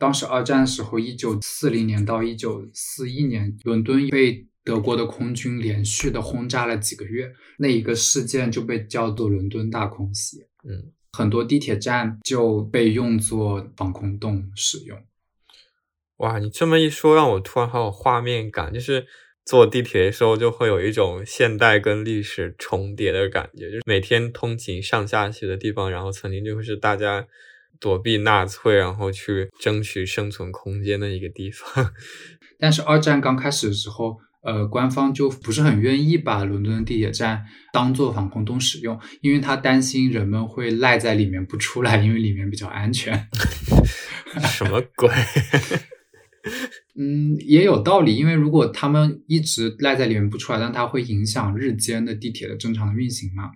当时二战时候，一九四零年到一九四一年，伦敦被德国的空军连续的轰炸了几个月，那一个事件就被叫做伦敦大空袭。嗯，很多地铁站就被用作防空洞使用。哇，你这么一说，让我突然好有画面感，就是坐地铁的时候就会有一种现代跟历史重叠的感觉，就是每天通勤上下学的地方，然后曾经就会是大家躲避纳粹，然后去争取生存空间的一个地方。但是二战刚开始的时候，呃，官方就不是很愿意把伦敦地铁站当做防空洞使用，因为他担心人们会赖在里面不出来，因为里面比较安全。什么鬼？嗯，也有道理，因为如果他们一直赖在里面不出来，但它会影响日间的地铁的正常的运行嘛。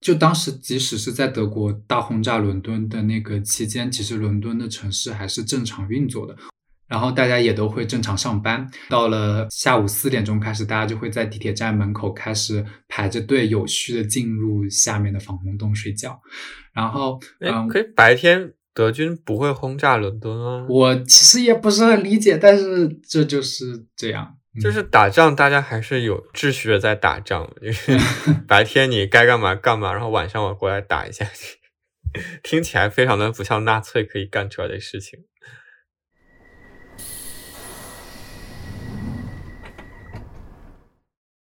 就当时即使是在德国大轰炸伦敦的那个期间，其实伦敦的城市还是正常运作的，然后大家也都会正常上班。到了下午四点钟开始，大家就会在地铁站门口开始排着队，有序的进入下面的防空洞睡觉。然后，哎嗯，，可以白天德军不会轰炸伦敦啊？我其实也不是很理解，但是这就是这样。嗯就是打仗，大家还是有秩序的在打仗，就是 白天你该干嘛干嘛，然后晚上我过来打一下，听起来非常的不像纳粹可以干出来的事情。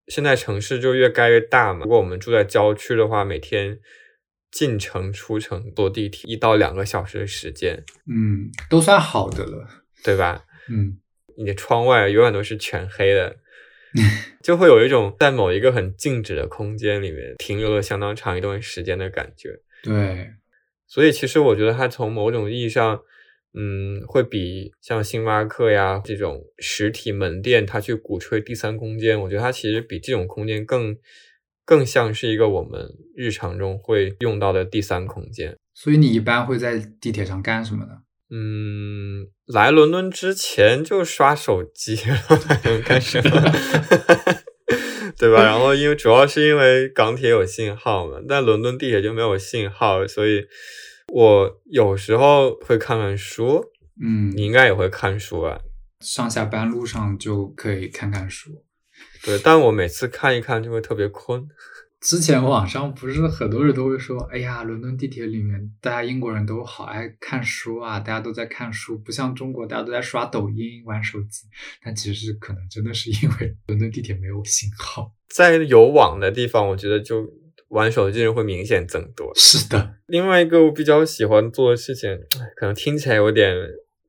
现在城市就越盖越大嘛，如果我们住在郊区的话，每天进城出城坐地铁一到两个小时的时间，嗯，都算好的了。对吧？嗯，你的窗外永远都是全黑的，就会有一种在某一个很静止的空间里面停留了相当长一段时间的感觉。对，所以其实我觉得它从某种意义上，嗯，会比像星巴克呀这种实体门店，它去鼓吹第三空间，我觉得它其实比这种空间更更像是一个我们日常中会用到的第三空间。所以你一般会在地铁上干什么呢？嗯，来伦敦之前就刷手机，然后才能干什么？对吧？然后因为主要是因为港铁有信号嘛，但伦敦地铁就没有信号，所以我有时候会看看书。嗯，你应该也会看书啊？上下班路上就可以看看书。对，但我每次看一看就会特别困。之前网上不是很多人都会说，哎呀，伦敦地铁里面大家英国人都好爱看书啊，大家都在看书，不像中国大家都在刷抖音、玩手机。但其实可能真的是因为伦敦地铁没有信号。在有网的地方，我觉得就玩手机人会明显增多。是的，另外一个我比较喜欢做的事情，哎可能听起来有点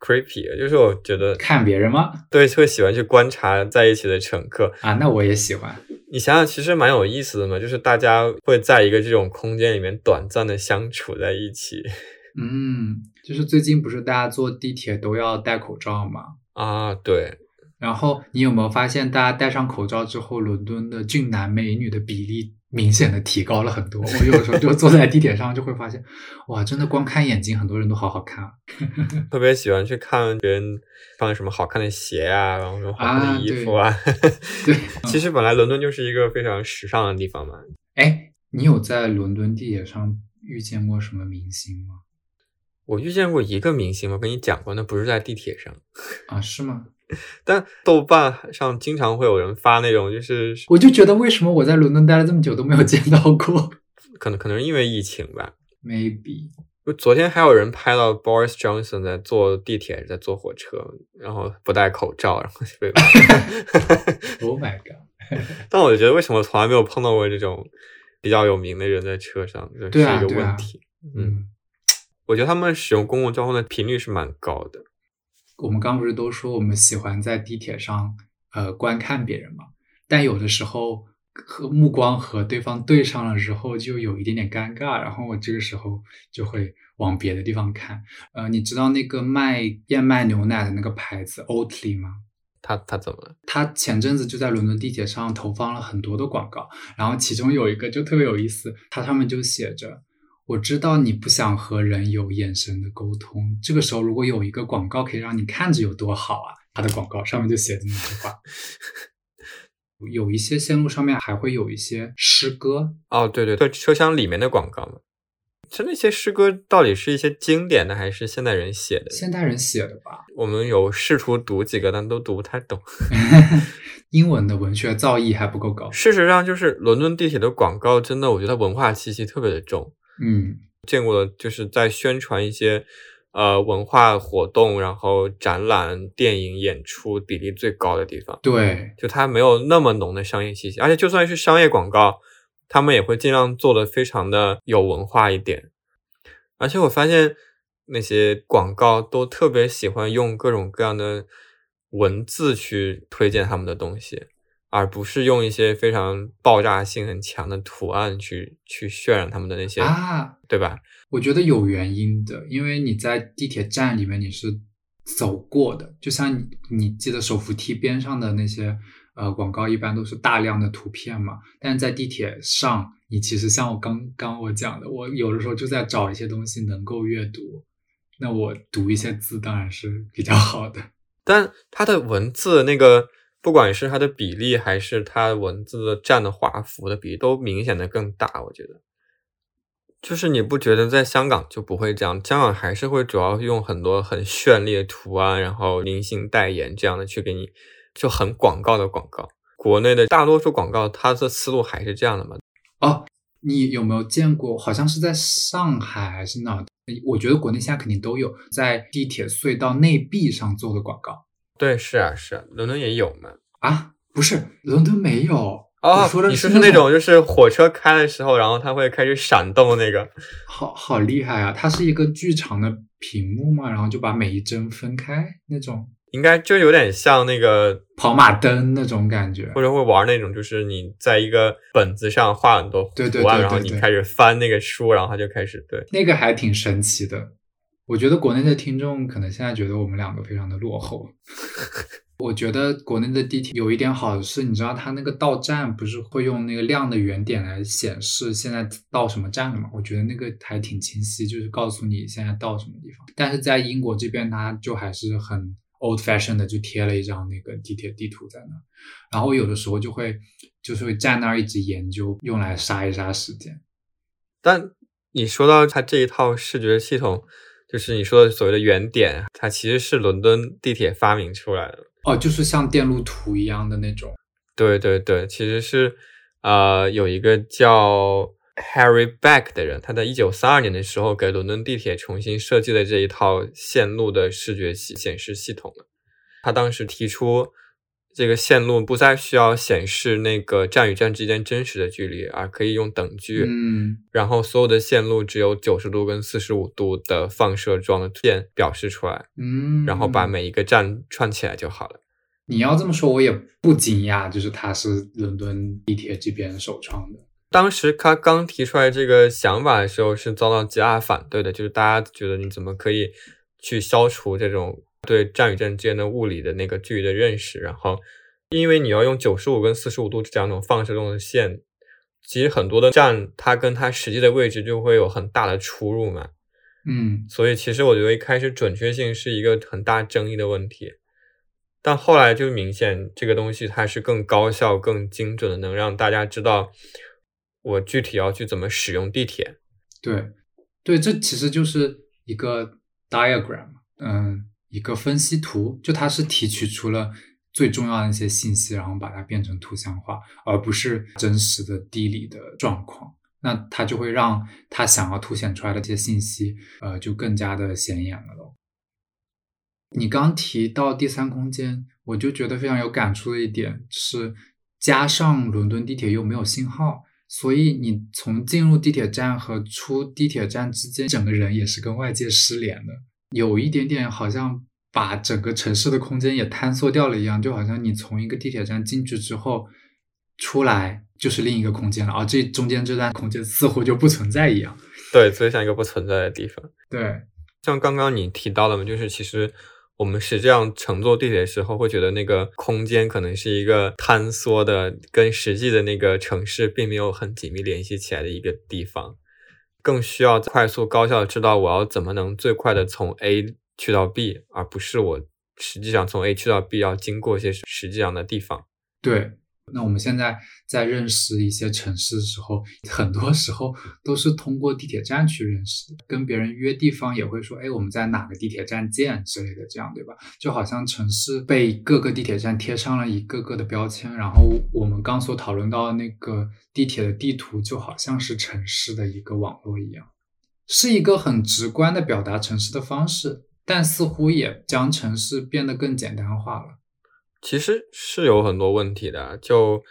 creepy，就是我觉得看别人吗？对会喜欢去观察在一起的乘客。啊，那我也喜欢。你想想，其实蛮有意思的嘛，就是大家会在一个这种空间里面短暂的相处在一起 嗯，就是最近不是大家坐地铁都要戴口罩吗？啊，对，然后你有没有发现，大家戴上口罩之后，伦敦的俊男美女的比例明显的提高了很多？我有时候就坐在地铁上就会发现，哇，真的光看眼睛，很多人都好好看啊。特别喜欢去看别人穿什么好看的鞋啊，然后什么好看啊的衣服啊。对，其实本来伦敦就是一个非常时尚的地方嘛。哎，你有在伦敦地铁上遇见过什么明星吗？我遇见过一个明星，我跟你讲过，那不是在地铁上，啊，是吗？但豆瓣上经常会有人发那种，就是我就觉得为什么我在伦敦待了这么久都没有见到过 可能可能是因为疫情吧。？Maybe 就昨天还有人拍到 Boris Johnson 在坐地铁，在坐火车，然后不戴口罩，然后就被。Oh my god！但我觉得为什么从来没有碰到过这种比较有名的人在车上，这是一个问题。嗯，嗯，我觉得他们使用公共交通的频率是蛮高的。我们刚不是都说我们喜欢在地铁上呃观看别人嘛？但有的时候和目光和对方对上了之后，就有一点点尴尬，然后我这个时候就会往别的地方看。呃，你知道那个卖燕麦牛奶的那个牌子 Oatly 吗？他他怎么了？他前阵子就在伦敦地铁上投放了很多的广告，然后其中有一个就特别有意思，它上面就写着：“我知道你不想和人有眼神的沟通，这个时候如果有一个广告可以让你看着有多好啊！”它的广告上面就写着那句话。有一些线路上面还会有一些诗歌，哦，对对对，车厢里面的广告嘛。这那些诗歌到底是一些经典的，还是现代人写的？现代人写的吧？我们有试图读几个，但都读不太懂。英文的文学造诣还不够高。事实上，就是伦敦地铁的广告，真的我觉得文化气息特别的重。嗯，见过的就是在宣传一些呃文化活动，然后展览、电影演出比例最高的地方。对，就它没有那么浓的商业气息，而且就算是商业广告，他们也会尽量做的非常的有文化一点。而且我发现那些广告都特别喜欢用各种各样的文字去推荐他们的东西，而不是用一些非常爆炸性很强的图案去去渲染他们的那些，啊，对吧？我觉得有原因的，因为你在地铁站里面你是走过的，就像你你记得手扶梯边上的那些呃广告，一般都是大量的图片嘛，但是在地铁上，你其实像我刚刚我讲的，我有的时候就在找一些东西能够阅读，那我读一些字当然是比较好的。但它的文字那个，不管是它的比例，还是它文字的占的画幅的比例，都明显的更大。我觉得，就是你不觉得在香港就不会这样？香港还是会主要用很多很绚丽的图案，然后明星代言这样的去给你，就很广告的广告。国内的大多数广告，它的思路还是这样的嘛？哦，你有没有见过？好像是在上海还是哪儿？我觉得国内现在肯定都有，在地铁隧道内壁上做的广告对，是啊，是啊，伦敦也有嘛。啊，不是伦敦没有。哦我说，的你是说是那种就是火车开的时候，然后它会开始闪动那个。好好厉害啊！它是一个巨长的屏幕嘛，然后就把每一帧分开那种。应该就有点像那个跑马灯那种感觉。或者会玩那种，就是你在一个本子上画很多图案，对对对对然后你开始翻那个书，然后它就开始对。那个还挺神奇的。我觉得国内的听众可能现在觉得我们两个非常的落后。我觉得国内的地铁有一点好的是，你知道它那个到站不是会用那个亮的圆点来显示现在到什么站了吗？我觉得那个还挺清晰，就是告诉你现在到什么地方。但是在英国这边，它就还是很 old fashion 的，就贴了一张那个地铁地图在那儿。然后有的时候就会就是会站那儿一直研究，用来杀一杀时间。但你说到它这一套视觉系统，就是你说的所谓的原点，它其实是伦敦地铁发明出来的。哦，就是像电路图一样的那种。对对对，其实是呃有一个叫 Harry Beck 的人，他在一九三二年的时候给伦敦地铁重新设计了这一套线路的视觉系显示系统。他当时提出，这个线路不再需要显示那个站与站之间真实的距离，而可以用等距。嗯，然后所有的线路只有九十度跟四十五度的放射状的线表示出来，嗯，然后把每一个站串起来就好了。你要这么说，我也不惊讶，就是它是伦敦地铁这边首创的。当时他刚提出来这个想法的时候，是遭到极大反对的，就是大家觉得你怎么可以去消除这种对站与站之间的物理的那个距离的认识？然后，因为你要用九十五跟四十五度这两种放射状的线，其实很多的站它跟它实际的位置就会有很大的出入嘛。嗯所以其实我觉得一开始准确性是一个很大争议的问题，但后来就明显这个东西它是更高效、更精准的，能让大家知道我具体要去怎么使用地铁。对对，这其实就是一个 diagram，嗯，一个分析图，就它是提取出了最重要的一些信息，然后把它变成图像化，而不是真实的地理的状况。那它就会让它想要凸显出来的这些信息，呃，就更加的显眼了咯。你刚提到第三空间，我就觉得非常有感触的一点是，加上伦敦地铁又没有信号，所以你从进入地铁站和出地铁站之间，整个人也是跟外界失联的，有一点点好像把整个城市的空间也坍缩掉了一样，就好像你从一个地铁站进去之后，出来就是另一个空间了，而这中间这段空间似乎就不存在一样。对，所以像一个不存在的地方。对，像刚刚你提到的嘛，就是其实我们实际上乘坐地铁的时候，会觉得那个空间可能是一个坍缩的，跟实际的那个城市并没有很紧密联系起来的一个地方，更需要快速高效的知道我要怎么能最快的从 A 去到 B，而不是我实际上从 A 去到 B 要经过一些实际上的地方。对，那我们现在在认识一些城市的时候，很多时候都是通过地铁站去认识的。跟别人约地方也会说，哎，我们在哪个地铁站见之类的，这样对吧？就好像城市被各个地铁站贴上了一个个的标签，然后我们刚所讨论到的那个地铁的地图，就好像是城市的一个网络一样，是一个很直观的表达城市的方式，但似乎也将城市变得更简单化了。其实是有很多问题的，就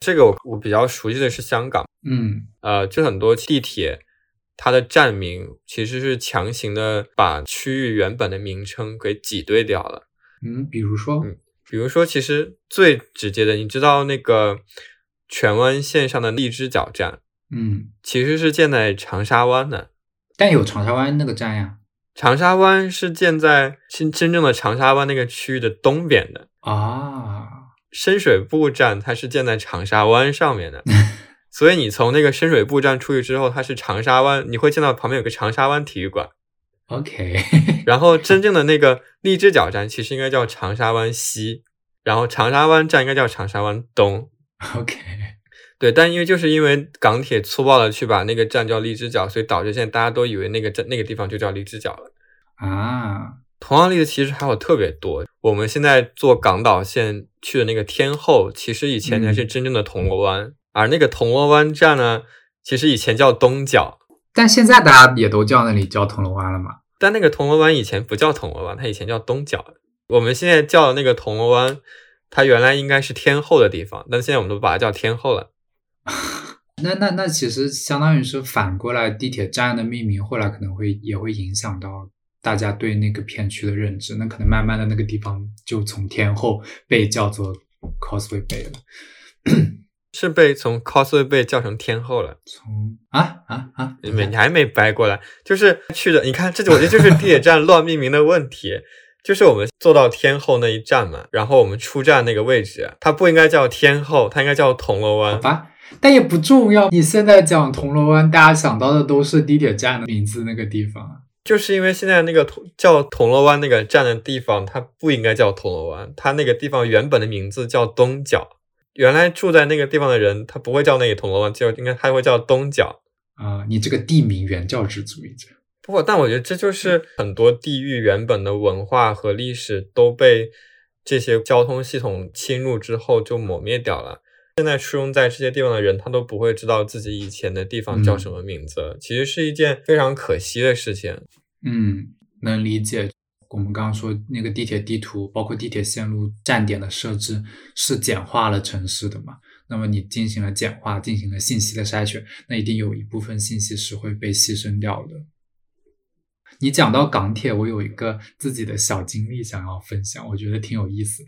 这个我我比较熟悉的是香港。嗯呃，就很多地铁，它的站名其实是强行的把区域原本的名称给挤兑掉了。嗯，比如说，嗯比如说，其实最直接的，你知道那个荃湾线上的荔枝角站，嗯，其实是建在长沙湾的。但有长沙湾那个站呀。长沙湾是建在真真正的长沙湾那个区域的东边的，啊，深水埗站它是建在长沙湾上面的。所以你从那个深水埗站出去之后，它是长沙湾，你会见到旁边有个长沙湾体育馆。OK，然后真正的那个荔枝角站其实应该叫长沙湾西，然后长沙湾站应该叫长沙湾东。OK，对，但因为就是因为港铁粗暴的去把那个站叫荔枝角，所以导致现在大家都以为那个站那个地方就叫荔枝角了。啊，同样例子其实还有特别多。我们现在坐港岛线去的那个天后，其实以前才是真正的铜锣湾，而那个铜锣湾站呢，其实以前叫东角。但现在大家也都叫那里叫铜锣湾了嘛？但那个铜锣湾以前不叫铜锣湾，它以前叫东角。我们现在叫的那个铜锣湾，它原来应该是天后的地方，但现在我们都把它叫天后了。那那那其实相当于是反过来，地铁站的命名后来可能会也会影响到大家对那个片区的认知。那可能慢慢的那个地方就从天后被叫做 Causeway Bay 了。是被从 Causeway Bay 叫成天后了。从啊啊啊！你没你还没掰过来，就是去的。你看，这就我觉得就是地铁站乱命名的问题。就是我们坐到天后那一站嘛，然后我们出站那个位置，它不应该叫天后，它应该叫铜锣好湾。吧，但也不重要。你现在讲铜锣湾，大家想到的都是地铁站的名字那个地方啊。就是因为现在那个铜叫铜锣湾那个站的地方，它不应该叫铜锣湾，它那个地方原本的名字叫东角。原来住在那个地方的人，他不会叫那个铜锣湾，就应该他会叫东角。啊、你这个地名原教旨主义者。不过，但我觉得这就是很多地域原本的文化和历史都被这些交通系统侵入之后就抹灭掉了。现在出生在这些地方的人，他都不会知道自己以前的地方叫什么名字，其实是一件非常可惜的事情。嗯，能理解。我们刚刚说那个地铁地图，包括地铁线路站点的设置，是简化了城市的嘛？那么你进行了简化，进行了信息的筛选，那一定有一部分信息是会被牺牲掉的。你讲到港铁，我有一个自己的小经历想要分享，我觉得挺有意思。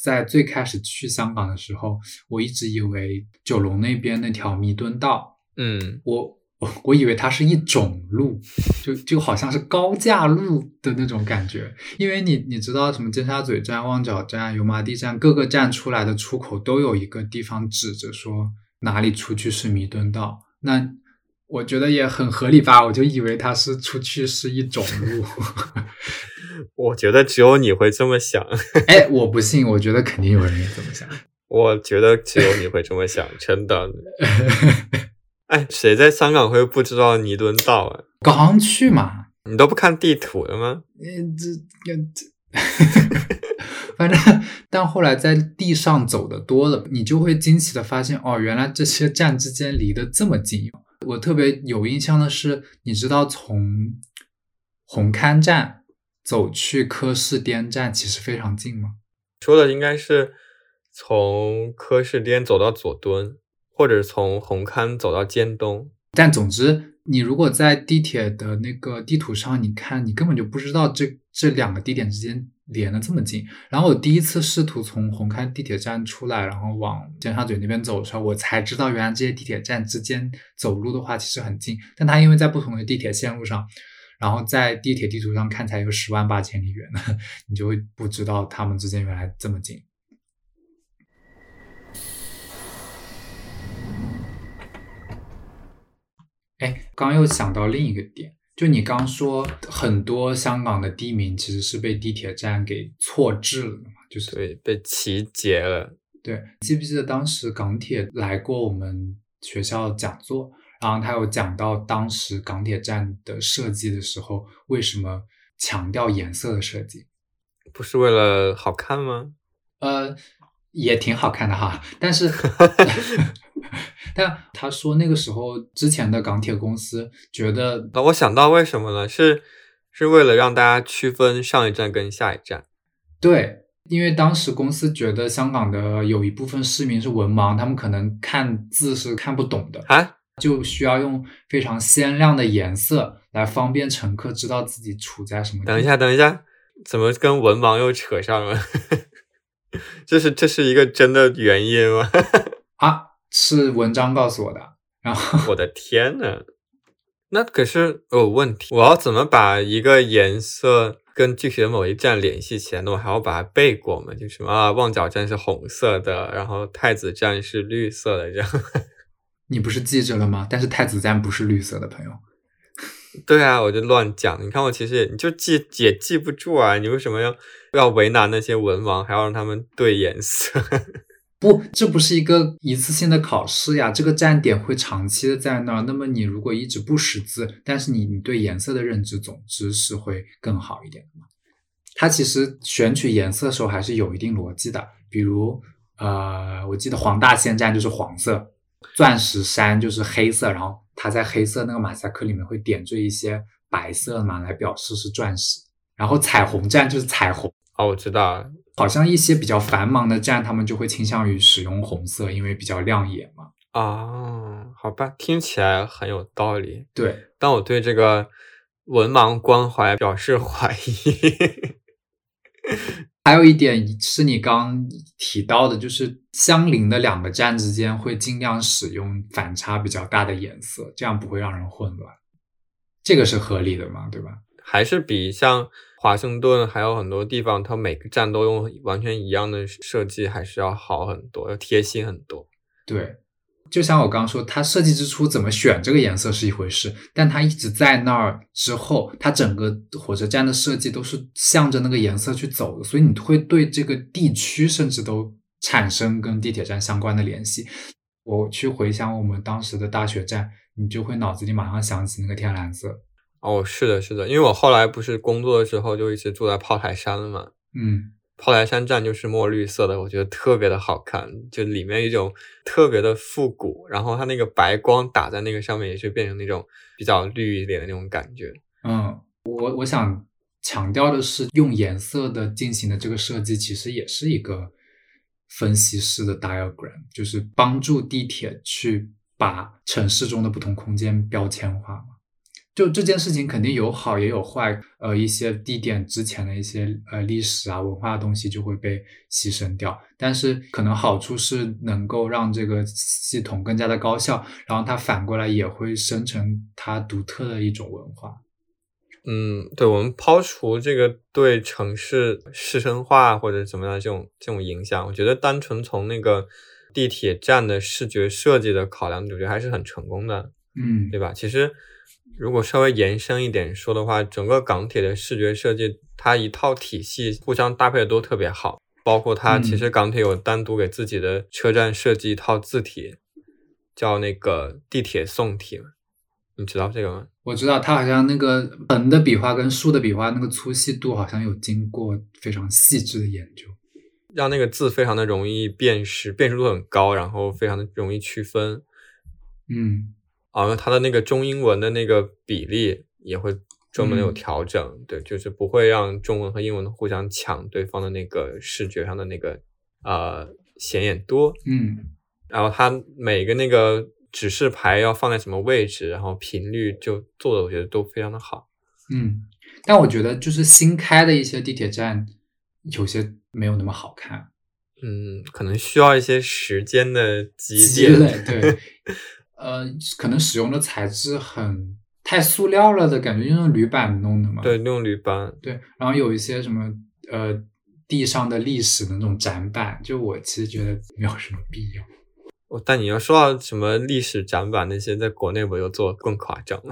在最开始去香港的时候，我一直以为九龙那边那条弥敦道，嗯，我我我以为它是一种路，就就好像是高架路的那种感觉，因为你你知道什么尖沙咀站、旺角站、油麻地站各个站出来的出口都有一个地方指着说哪里出去是弥敦道，那我觉得也很合理吧，我就以为它是出去是一种路，我觉得只有你会这么想，哎，我不信，我觉得肯定有人也这么想。我觉得只有你会这么想，真的。哎，谁在香港会不知道弥敦道啊？刚去嘛，你都不看地图的吗？嗯，这这，反正，但后来在地上走的多了，你就会惊奇的发现，哦，原来这些站之间离得这么近。我特别有印象的是，你知道从红磡站走去科士甸站其实非常近吗？说的应该是从科士甸走到佐敦，或者从红磡走到尖东。但总之，你如果在地铁的那个地图上，你看，你根本就不知道这这两个地点之间连的这么近。然后我第一次试图从红磡地铁站出来，然后往尖沙咀那边走的时候，我才知道原来这些地铁站之间走路的话其实很近，但它因为在不同的地铁线路上，然后在地铁地图上看起来有十万八千里远，你就会不知道他们之间原来这么近。哎，刚又想到另一个点，就你刚说很多香港的地名其实是被地铁站给错置了的嘛，就是对，被集结了。对，记不记得当时港铁来过我们学校讲座，然后他有讲到当时港铁站的设计的时候，为什么强调颜色的设计？不是为了好看吗？呃，也挺好看的哈，但是，但他说那个时候之前的港铁公司觉得那，我想到为什么了，是是为了让大家区分上一站跟下一站。对，因为当时公司觉得香港的有一部分市民是文盲，他们可能看字是看不懂的，啊，就需要用非常鲜亮的颜色来方便乘客知道自己处在什么。等一下，等一下，怎么跟文盲又扯上了？这是这是一个真的原因吗？啊，是文章告诉我的。然后我的天呐，那可是有问题，我要怎么把一个颜色跟具体的某一站联系起来？那我还要把它背过吗？就什么啊，旺角站是红色的，然后太子站是绿色的，这样。你不是记着了吗？但是太子站不是绿色的，朋友。对啊，我就乱讲。你看我其实也你就记也记不住啊，你为什么要要为难那些文盲，还要让他们对颜色？不，这不是一个一次性的考试呀，这个站点会长期的在那儿。那么你如果一直不识字，但是你你对颜色的认知，总之是会更好一点的嘛。它其实选取颜色的时候还是有一定逻辑的，比如呃，我记得黄大仙站就是黄色，钻石山就是黑色，然后它在黑色那个马赛克里面会点缀一些白色嘛，来表示是钻石。然后彩虹站就是彩虹。哦，我知道了，好像一些比较繁忙的站，他们就会倾向于使用红色，因为比较亮眼嘛。啊，好吧，听起来很有道理。对，但我对这个文盲关怀表示怀疑。还有一点是你刚提到的，就是相邻的两个站之间会尽量使用反差比较大的颜色，这样不会让人混乱。这个是合理的嘛？对吧？还是比像华盛顿还有很多地方，它每个站都用完全一样的设计，还是要好很多，要贴心很多。对，就像我刚刚说，它设计之初怎么选这个颜色是一回事，但它一直在那儿之后，它整个火车站的设计都是向着那个颜色去走的，所以你会对这个地区甚至都产生跟地铁站相关的联系。我去回想我们当时的大学站，你就会脑子里马上想起那个天蓝色。哦，是的，是的，因为我后来不是工作的时候就一直住在炮台山了嘛，嗯，炮台山站就是墨绿色的，我觉得特别的好看，就里面一种特别的复古，然后它那个白光打在那个上面，也是变成那种比较绿一点的那种感觉。嗯，我我想强调的是，用颜色的进行的这个设计，其实也是一个分析式的 diagram，就是帮助地铁去把城市中的不同空间标签化。就这件事情肯定有好也有坏，呃，一些地点之前的一些呃历史啊文化的东西就会被牺牲掉，但是可能好处是能够让这个系统更加的高效，然后它反过来也会生成它独特的一种文化。嗯，对，我们抛除这个对城市市生化或者怎么样这种这种影响，我觉得单纯从那个地铁站的视觉设计的考量，我觉得还是很成功的，嗯，对吧？其实如果稍微延伸一点说的话，整个港铁的视觉设计，它一套体系互相搭配的都特别好，包括它其实港铁有单独给自己的车站设计一套字体，叫那个地铁宋体，你知道这个吗？我知道它好像那个横的笔画跟竖的笔画那个粗细度好像有经过非常细致的研究。让那个字非常的容易辨识，辨识度很高，然后非常的容易区分。嗯啊，它的那个中英文的那个比例也会专门有调整，对，就是不会让中文和英文互相抢对方的那个视觉上的那个呃显眼多。嗯然后它每个那个指示牌要放在什么位置，然后频率就做的我觉得都非常的好。嗯，但我觉得就是新开的一些地铁站，有些没有那么好看。嗯，可能需要一些时间的积积。累对 呃，可能使用的材质很太塑料了的感觉，用铝板弄的嘛。对，用铝板。对，然后有一些什么呃地上的历史的那种展板，就我其实觉得没有什么必要。哦，但你要说到什么历史展板那些，在国内我又做更夸张，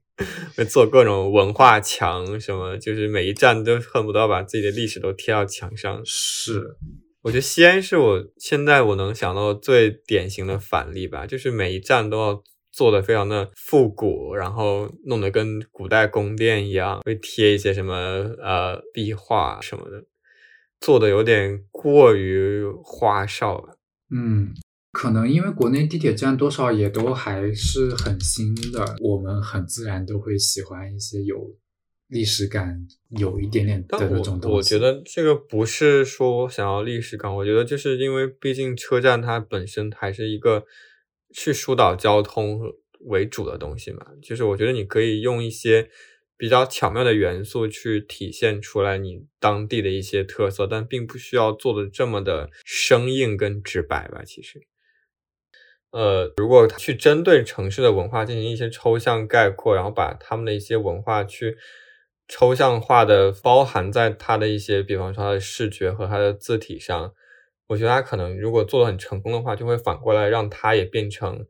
会做各种文化墙，什么就是每一站都恨不得把自己的历史都贴到墙上。是，我觉得西安是我现在我能想到最典型的反例吧，就是每一站都要做的非常的复古，然后弄得跟古代宫殿一样，会贴一些什么呃壁画什么的，做的有点过于花哨了。嗯。可能因为国内地铁站多少也都还是很新的，我们很自然都会喜欢一些有历史感、有一点点的那种东西。我觉得这个不是说我想要历史感，我觉得就是因为毕竟车站它本身还是一个去疏导交通为主的东西嘛，就是我觉得你可以用一些比较巧妙的元素去体现出来你当地的一些特色，但并不需要做的这么的生硬跟直白吧，其实。呃，如果去针对城市的文化进行一些抽象概括，然后把他们的一些文化去抽象化的包含在它的一些，比方说它的视觉和它的字体上，我觉得它可能如果做的很成功的话，就会反过来让它也变成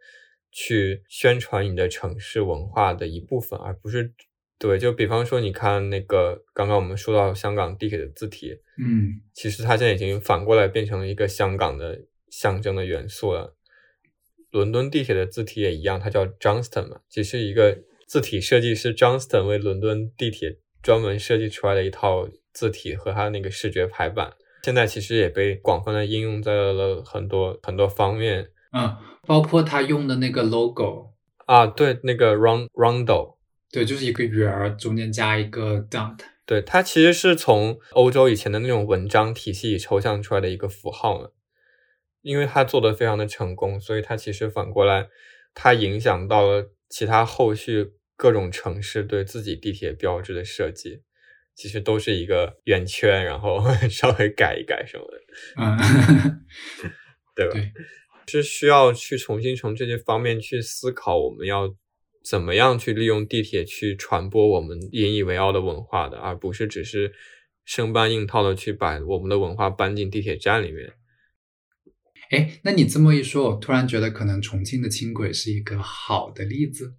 去宣传你的城市文化的一部分，而不是对。就比方说，你看那个刚刚我们说到香港地铁的字体，嗯其实它现在已经反过来变成了一个香港的象征的元素了。伦敦地铁的字体也一样，它叫 Johnston 嘛，只是一个字体设计师 Johnston 为伦敦地铁专门设计出来的一套字体和它那个视觉排版，现在其实也被广泛的应用在了很多很多方面嗯，包括他用的那个 logo，啊。对，那个 round roundel，对，就是一个圆儿中间加一个 dot。对，它其实是从欧洲以前的那种文章体系里抽象出来的一个符号嘛。因为它做的非常的成功，所以它其实反过来，它影响到了其他后续各种城市对自己地铁标志的设计，其实都是一个圆圈，然后 稍微改一改什么的，嗯，对吧？对，是需要去重新从这些方面去思考，我们要怎么样去利用地铁去传播我们引以为傲的文化的，而不是只是生搬硬套的去把我们的文化搬进地铁站里面。哎，那你这么一说，我突然觉得可能重庆的轻轨是一个好的例子，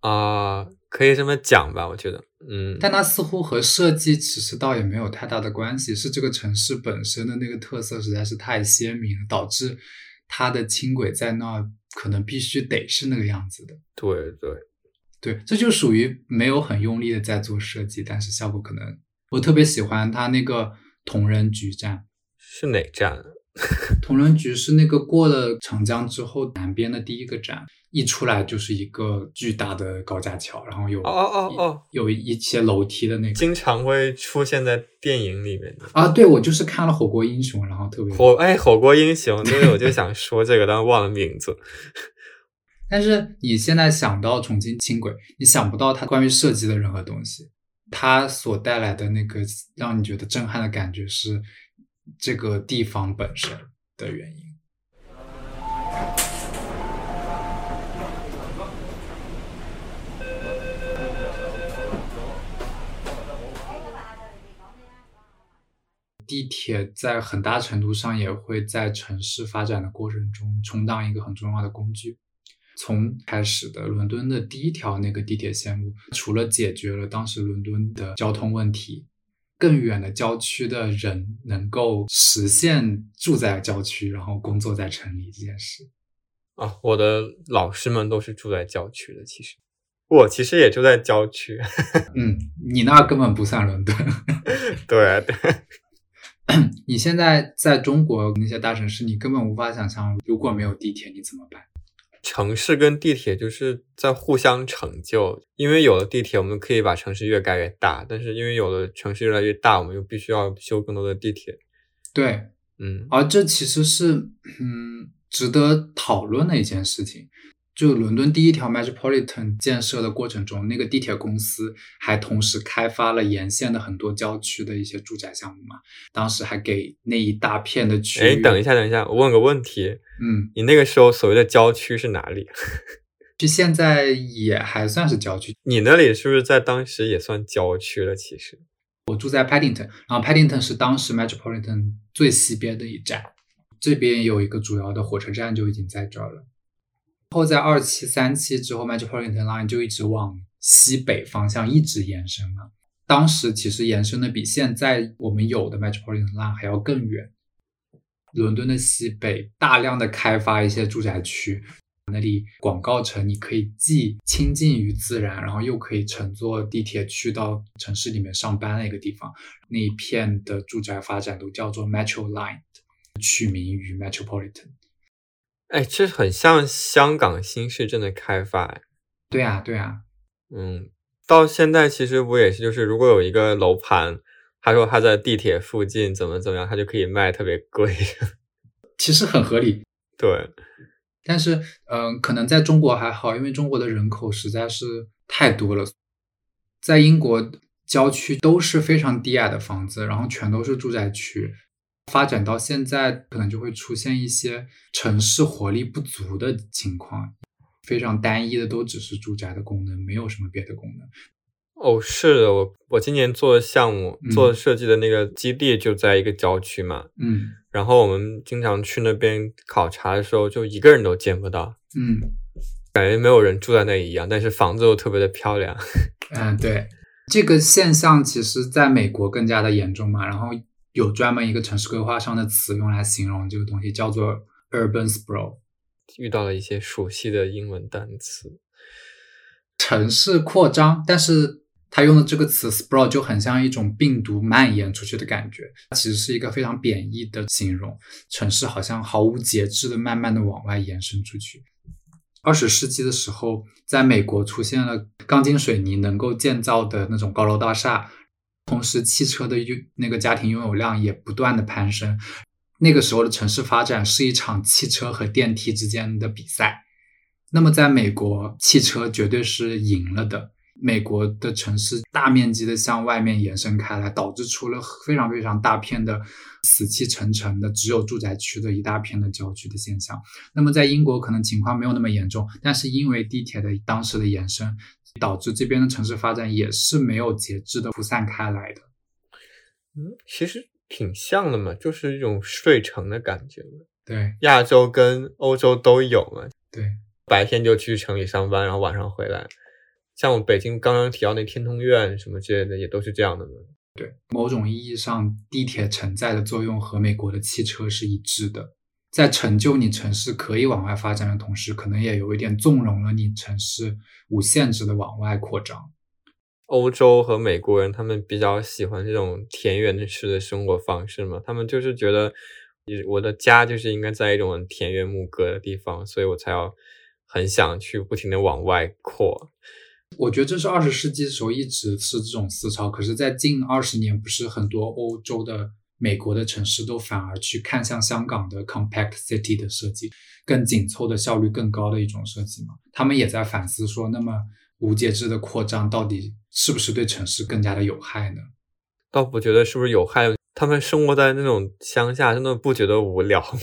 啊、可以这么讲吧？我觉得，嗯，但它似乎和设计其实倒也没有太大的关系，是这个城市本身的那个特色实在是太鲜明了，导致它的轻轨在那儿可能必须得是那个样子的。对对，对，这就属于没有很用力的在做设计，但是效果可能我特别喜欢它那个同仁局站。是哪站？啊 同仁局是那个过了长江之后南边的第一个站，一出来就是一个巨大的高架桥，然后有哦哦哦哦，有一些楼梯的那个经常会出现在电影里面的。啊，对我就是看了《火锅英雄》，然后特别火哎，火锅英雄，对，我就想说这个，但忘了名字。但是你现在想到重庆轻轨，你想不到它关于设计的任何东西，它所带来的那个让你觉得震撼的感觉是这个地方本身的原因。地铁在很大程度上也会在城市发展的过程中充当一个很重要的工具。从开始的伦敦的第一条那个地铁线路，除了解决了当时伦敦的交通问题，更远的郊区的人能够实现住在郊区，然后工作在城里这件事。啊，我的老师们都是住在郊区的，其实我其实也住在郊区。嗯，你那根本不算伦敦。对对，你现在在中国那些大城市，你根本无法想象，如果没有地铁，你怎么办？城市跟地铁就是在互相成就，因为有了地铁，我们可以把城市越盖越大，但是因为有了城市越来越大，我们又必须要修更多的地铁。对，嗯，而这其实是嗯值得讨论的一件事情。就伦敦第一条 Metropolitan 建设的过程中，那个地铁公司还同时开发了沿线的很多郊区的一些住宅项目嘛。当时还给那一大片的区域，哎，等一下，等一下，我问个问题，嗯，你那个时候所谓的郊区是哪里？就现在也还算是郊区。你那里是不是在当时也算郊区了？其实，我住在 Paddington，然后 Paddington 是当时 Metropolitan 最西边的一站，这边有一个主要的火车站就已经在这儿了。后在二期、三期之后，Metropolitan Line 就一直往西北方向一直延伸了。当时其实延伸的比现在我们有的 Metropolitan Line 还要更远。伦敦的西北大量的开发一些住宅区，那里广告城，你可以既亲近于自然，然后又可以乘坐地铁去到城市里面上班的一个地方。那一片的住宅发展都叫做 Metro Line，取名于 Metropolitan。哎，这很像香港新市镇的开发。哎对啊，对啊，嗯，到现在其实不也是，就是如果有一个楼盘，他说他在地铁附近怎么怎么样，他就可以卖特别贵。其实很合理。对，但是，嗯、可能在中国还好，因为中国的人口实在是太多了。在英国郊区都是非常低矮的房子，然后全都是住宅区。发展到现在，可能就会出现一些城市活力不足的情况，非常单一的，都只是住宅的功能，没有什么别的功能。哦，是的，我我今年做的项目嗯做设计的那个基地就在一个郊区嘛，嗯然后我们经常去那边考察的时候，就一个人都见不到，嗯感觉没有人住在那里一样，但是房子又特别的漂亮。嗯，对，这个现象其实在美国更加的严重嘛。然后有专门一个城市规划上的词用来形容这个东西，叫做 urban sprawl。遇到了一些熟悉的英文单词，城市扩张，但是他用的这个词 sprawl 就很像一种病毒蔓延出去的感觉，它其实是一个非常贬义的形容。城市好像毫无节制的慢慢的往外延伸出去。二十世纪的时候，在美国出现了钢筋水泥能够建造的那种高楼大厦，同时汽车的拥那个家庭拥有量也不断的攀升。那个时候的城市发展是一场汽车和电梯之间的比赛，那么在美国，汽车绝对是赢了的。美国的城市大面积的向外面延伸开来，导致出了非常非常大片的死气沉沉的，只有住宅区的一大片的郊区的现象。那么在英国可能情况没有那么严重，但是因为地铁的当时的延伸，导致这边的城市发展也是没有节制的铺散开来的。嗯，其实挺像的嘛，就是一种睡城的感觉嘛。对亚洲跟欧洲都有嘛，对，白天就去城里上班，然后晚上回来。像我们北京刚刚提到那天通苑什么之类的，也都是这样的嘛。对，某种意义上，地铁承载的作用和美国的汽车是一致的，在成就你城市可以往外发展的同时，可能也有一点纵容了你城市无限制的往外扩张。欧洲和美国人他们比较喜欢这种田园式的生活方式嘛，他们就是觉得，我的家就是应该在一种田园牧歌的地方，所以我才要很想去不停的往外扩。我觉得这是二十世纪的时候一直是这种思潮，可是，在近二十年，不是很多欧洲的、美国的城市都反而去看向香港的 compact city 的设计，更紧凑的、效率更高的一种设计嘛？他们也在反思说，那么无节制的扩张到底是不是对城市更加的有害呢？倒不觉得是不是有害，他们生活在那种乡下，真的不觉得无聊吗？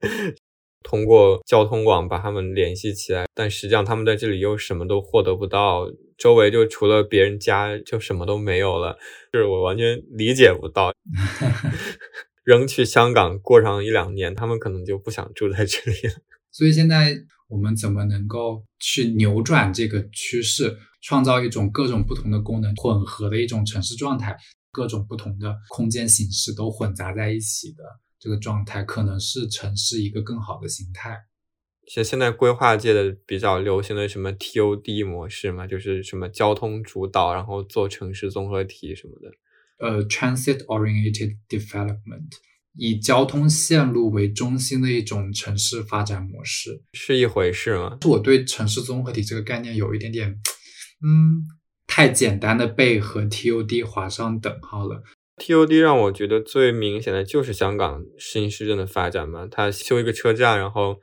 通过交通网把他们联系起来，但实际上他们在这里又什么都获得不到，周围就除了别人家就什么都没有了，就是我完全理解不到。扔去香港过上一两年，他们可能就不想住在这里了。所以现在我们怎么能够去扭转这个趋势，创造一种各种不同的功能混合的一种城市状态，各种不同的空间形式都混杂在一起的？这个状态可能是城市一个更好的形态。其实现在规划界的比较流行的什么 TOD 模式嘛，就是什么交通主导，然后做城市综合体什么的。呃，Transit Oriented Development，以交通线路为中心的一种城市发展模式，是一回事吗？我对城市综合体这个概念有一点点，嗯，太简单的被和 TOD 划上等号了。TOD 让我觉得最明显的就是香港新市镇的发展嘛，它修一个车站，然后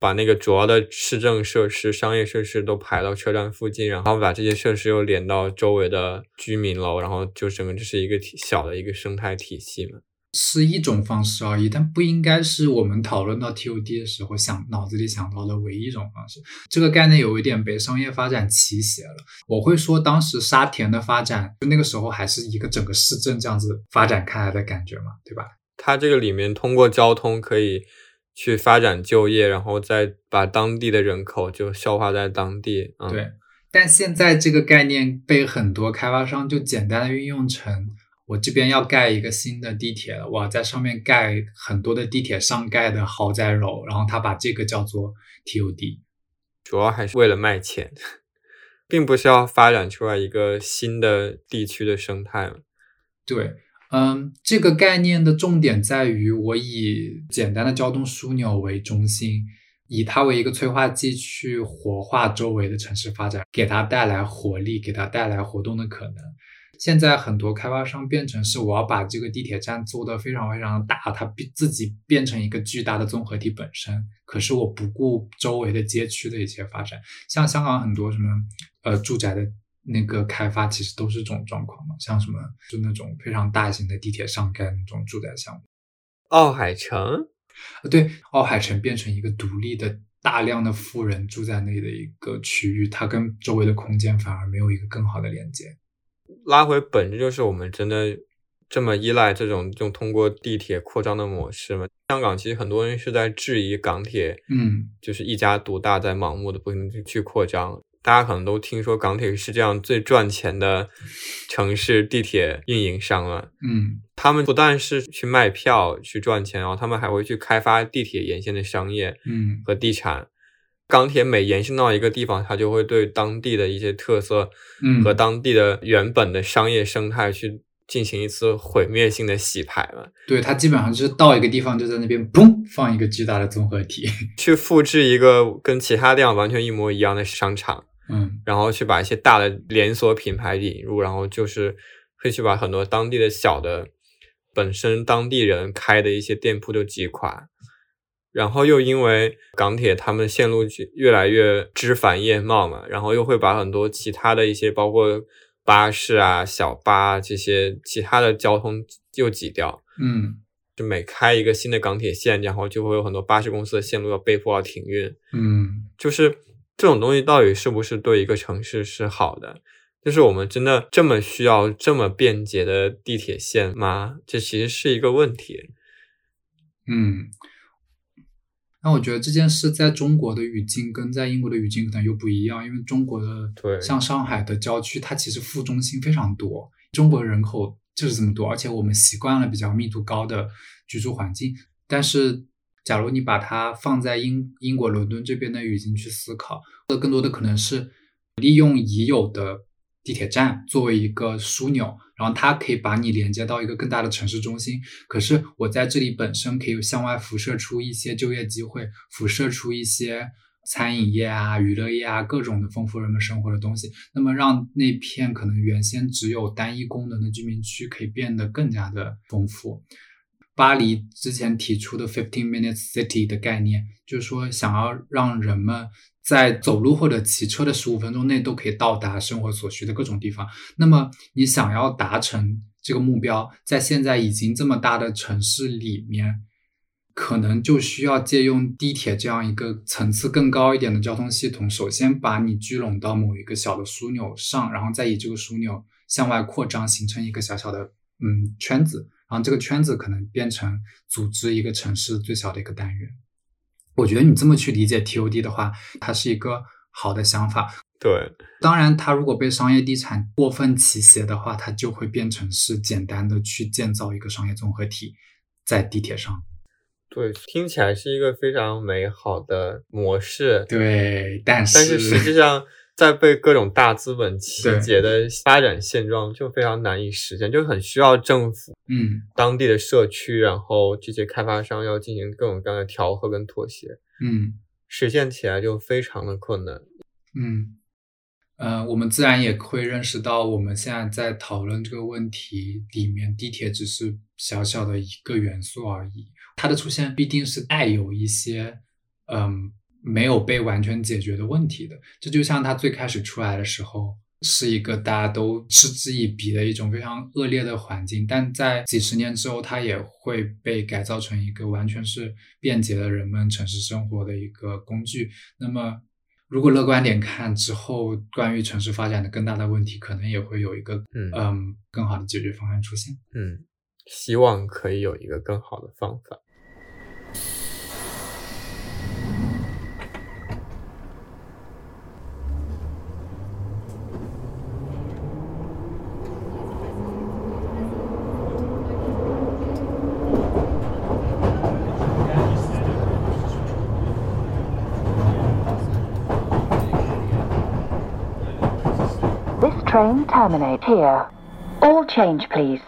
把那个主要的市政设施、商业设施都排到车站附近，然后把这些设施又连到周围的居民楼，然后就整个这是一个体小的一个生态体系嘛。是一种方式而已，但不应该是我们讨论到 TOD 的时候想脑子里想到的唯一一种方式。这个概念有一点被商业发展奇邪了。我会说，当时沙田的发展，就那个时候还是一个整个市政这样子发展开来的感觉嘛，对吧？它这个里面通过交通可以去发展就业，然后再把当地的人口就消化在当地。对，但现在这个概念被很多开发商就简单的运用成。我这边要盖一个新的地铁了，我要在上面盖很多的地铁上盖的豪宅楼，然后他把这个叫做 TOD，主要还是为了卖钱，并不是要发展出来一个新的地区的生态。对，嗯，这个概念的重点在于，我以简单的交通枢纽为中心，以它为一个催化剂去活化周围的城市发展，给它带来活力，给它带来活动的可能。现在很多开发商变成是我要把这个地铁站做得非常非常大，它变自己变成一个巨大的综合体本身。可是我不顾周围的街区的一些发展，像香港很多什么呃住宅的那个开发，其实都是这种状况嘛。像什么就那种非常大型的地铁上盖那种住宅项目，奥海城，对，奥海城变成一个独立的大量的富人住在那里的一个区域，它跟周围的空间反而没有一个更好的连接。拉回本质，就是我们真的这么依赖这种用通过地铁扩张的模式吗？香港其实很多人是在质疑港铁，嗯，就是一家独大，在盲目的不停去扩张。大家可能都听说港铁是世界上最赚钱的城市地铁运营商了，嗯，他们不但是去卖票去赚钱，然后他们还会去开发地铁沿线的商业，嗯，和地产。钢铁每延伸到一个地方，它就会对当地的一些特色，嗯，和当地的原本的商业生态去进行一次毁灭性的洗牌了。对，它基本上就是到一个地方就在那边嘣放一个巨大的综合体，去复制一个跟其他地方完全一模一样的商场，嗯，然后去把一些大的连锁品牌引入，然后就是会去把很多当地的小的本身当地人开的一些店铺就挤垮。然后又因为港铁他们线路越来越枝繁叶茂嘛，然后又会把很多其他的一些包括巴士啊、小巴这些其他的交通又挤掉。嗯就每开一个新的港铁线，然后就会有很多巴士公司的线路要被迫要停运。嗯就是这种东西到底是不是对一个城市是好的？就是我们真的这么需要这么便捷的地铁线吗？这其实是一个问题。嗯。那我觉得这件事在中国的语境跟在英国的语境可能又不一样，因为中国的对像上海的郊区，它其实副中心非常多，中国人口就是这么多，而且我们习惯了比较密度高的居住环境。但是，假如你把它放在英英国伦敦这边的语境去思考，那更多的可能是利用已有的地铁站作为一个枢纽，然后它可以把你连接到一个更大的城市中心。可是我在这里本身可以向外辐射出一些就业机会，辐射出一些餐饮业啊、娱乐业啊各种的丰富人们生活的东西。那么让那片可能原先只有单一功能的居民区可以变得更加的丰富。巴黎之前提出的 “fifteen minutes city” 的概念，就是说想要让人们在走路或者骑车的十五分钟内都可以到达生活所需的各种地方。那么你想要达成这个目标，在现在已经这么大的城市里面，可能就需要借用地铁这样一个层次更高一点的交通系统，首先把你聚拢到某一个小的枢纽上，然后再以这个枢纽向外扩张，形成一个小小的嗯圈子。然后这个圈子可能变成组织一个城市最小的一个单元。我觉得你这么去理解 TOD 的话，它是一个好的想法。对，当然，它如果被商业地产过分骑斜的话，它就会变成是简单的去建造一个商业综合体在地铁上。对，听起来是一个非常美好的模式。对，但是但是实际上，在被各种大资本集对结的发展现状，就非常难以实现，就很需要政府、嗯当地的社区，然后这些开发商要进行各种各样的调和跟妥协，嗯实现起来就非常的困难。嗯，呃，我们自然也会认识到，我们现在在讨论这个问题里面，地铁只是小小的一个元素而已。它的出现必定是带有一些嗯没有被完全解决的问题的。这就像它最开始出来的时候，是一个大家都嗤之以鼻的一种非常恶劣的环境，但在几十年之后，它也会被改造成一个完全是便捷了人们城市生活的一个工具。那么，如果乐观点看，之后关于城市发展的更大的问题，可能也会有一个嗯嗯更好的解决方案出现。嗯，希望可以有一个更好的方法。terminate here. All change, please.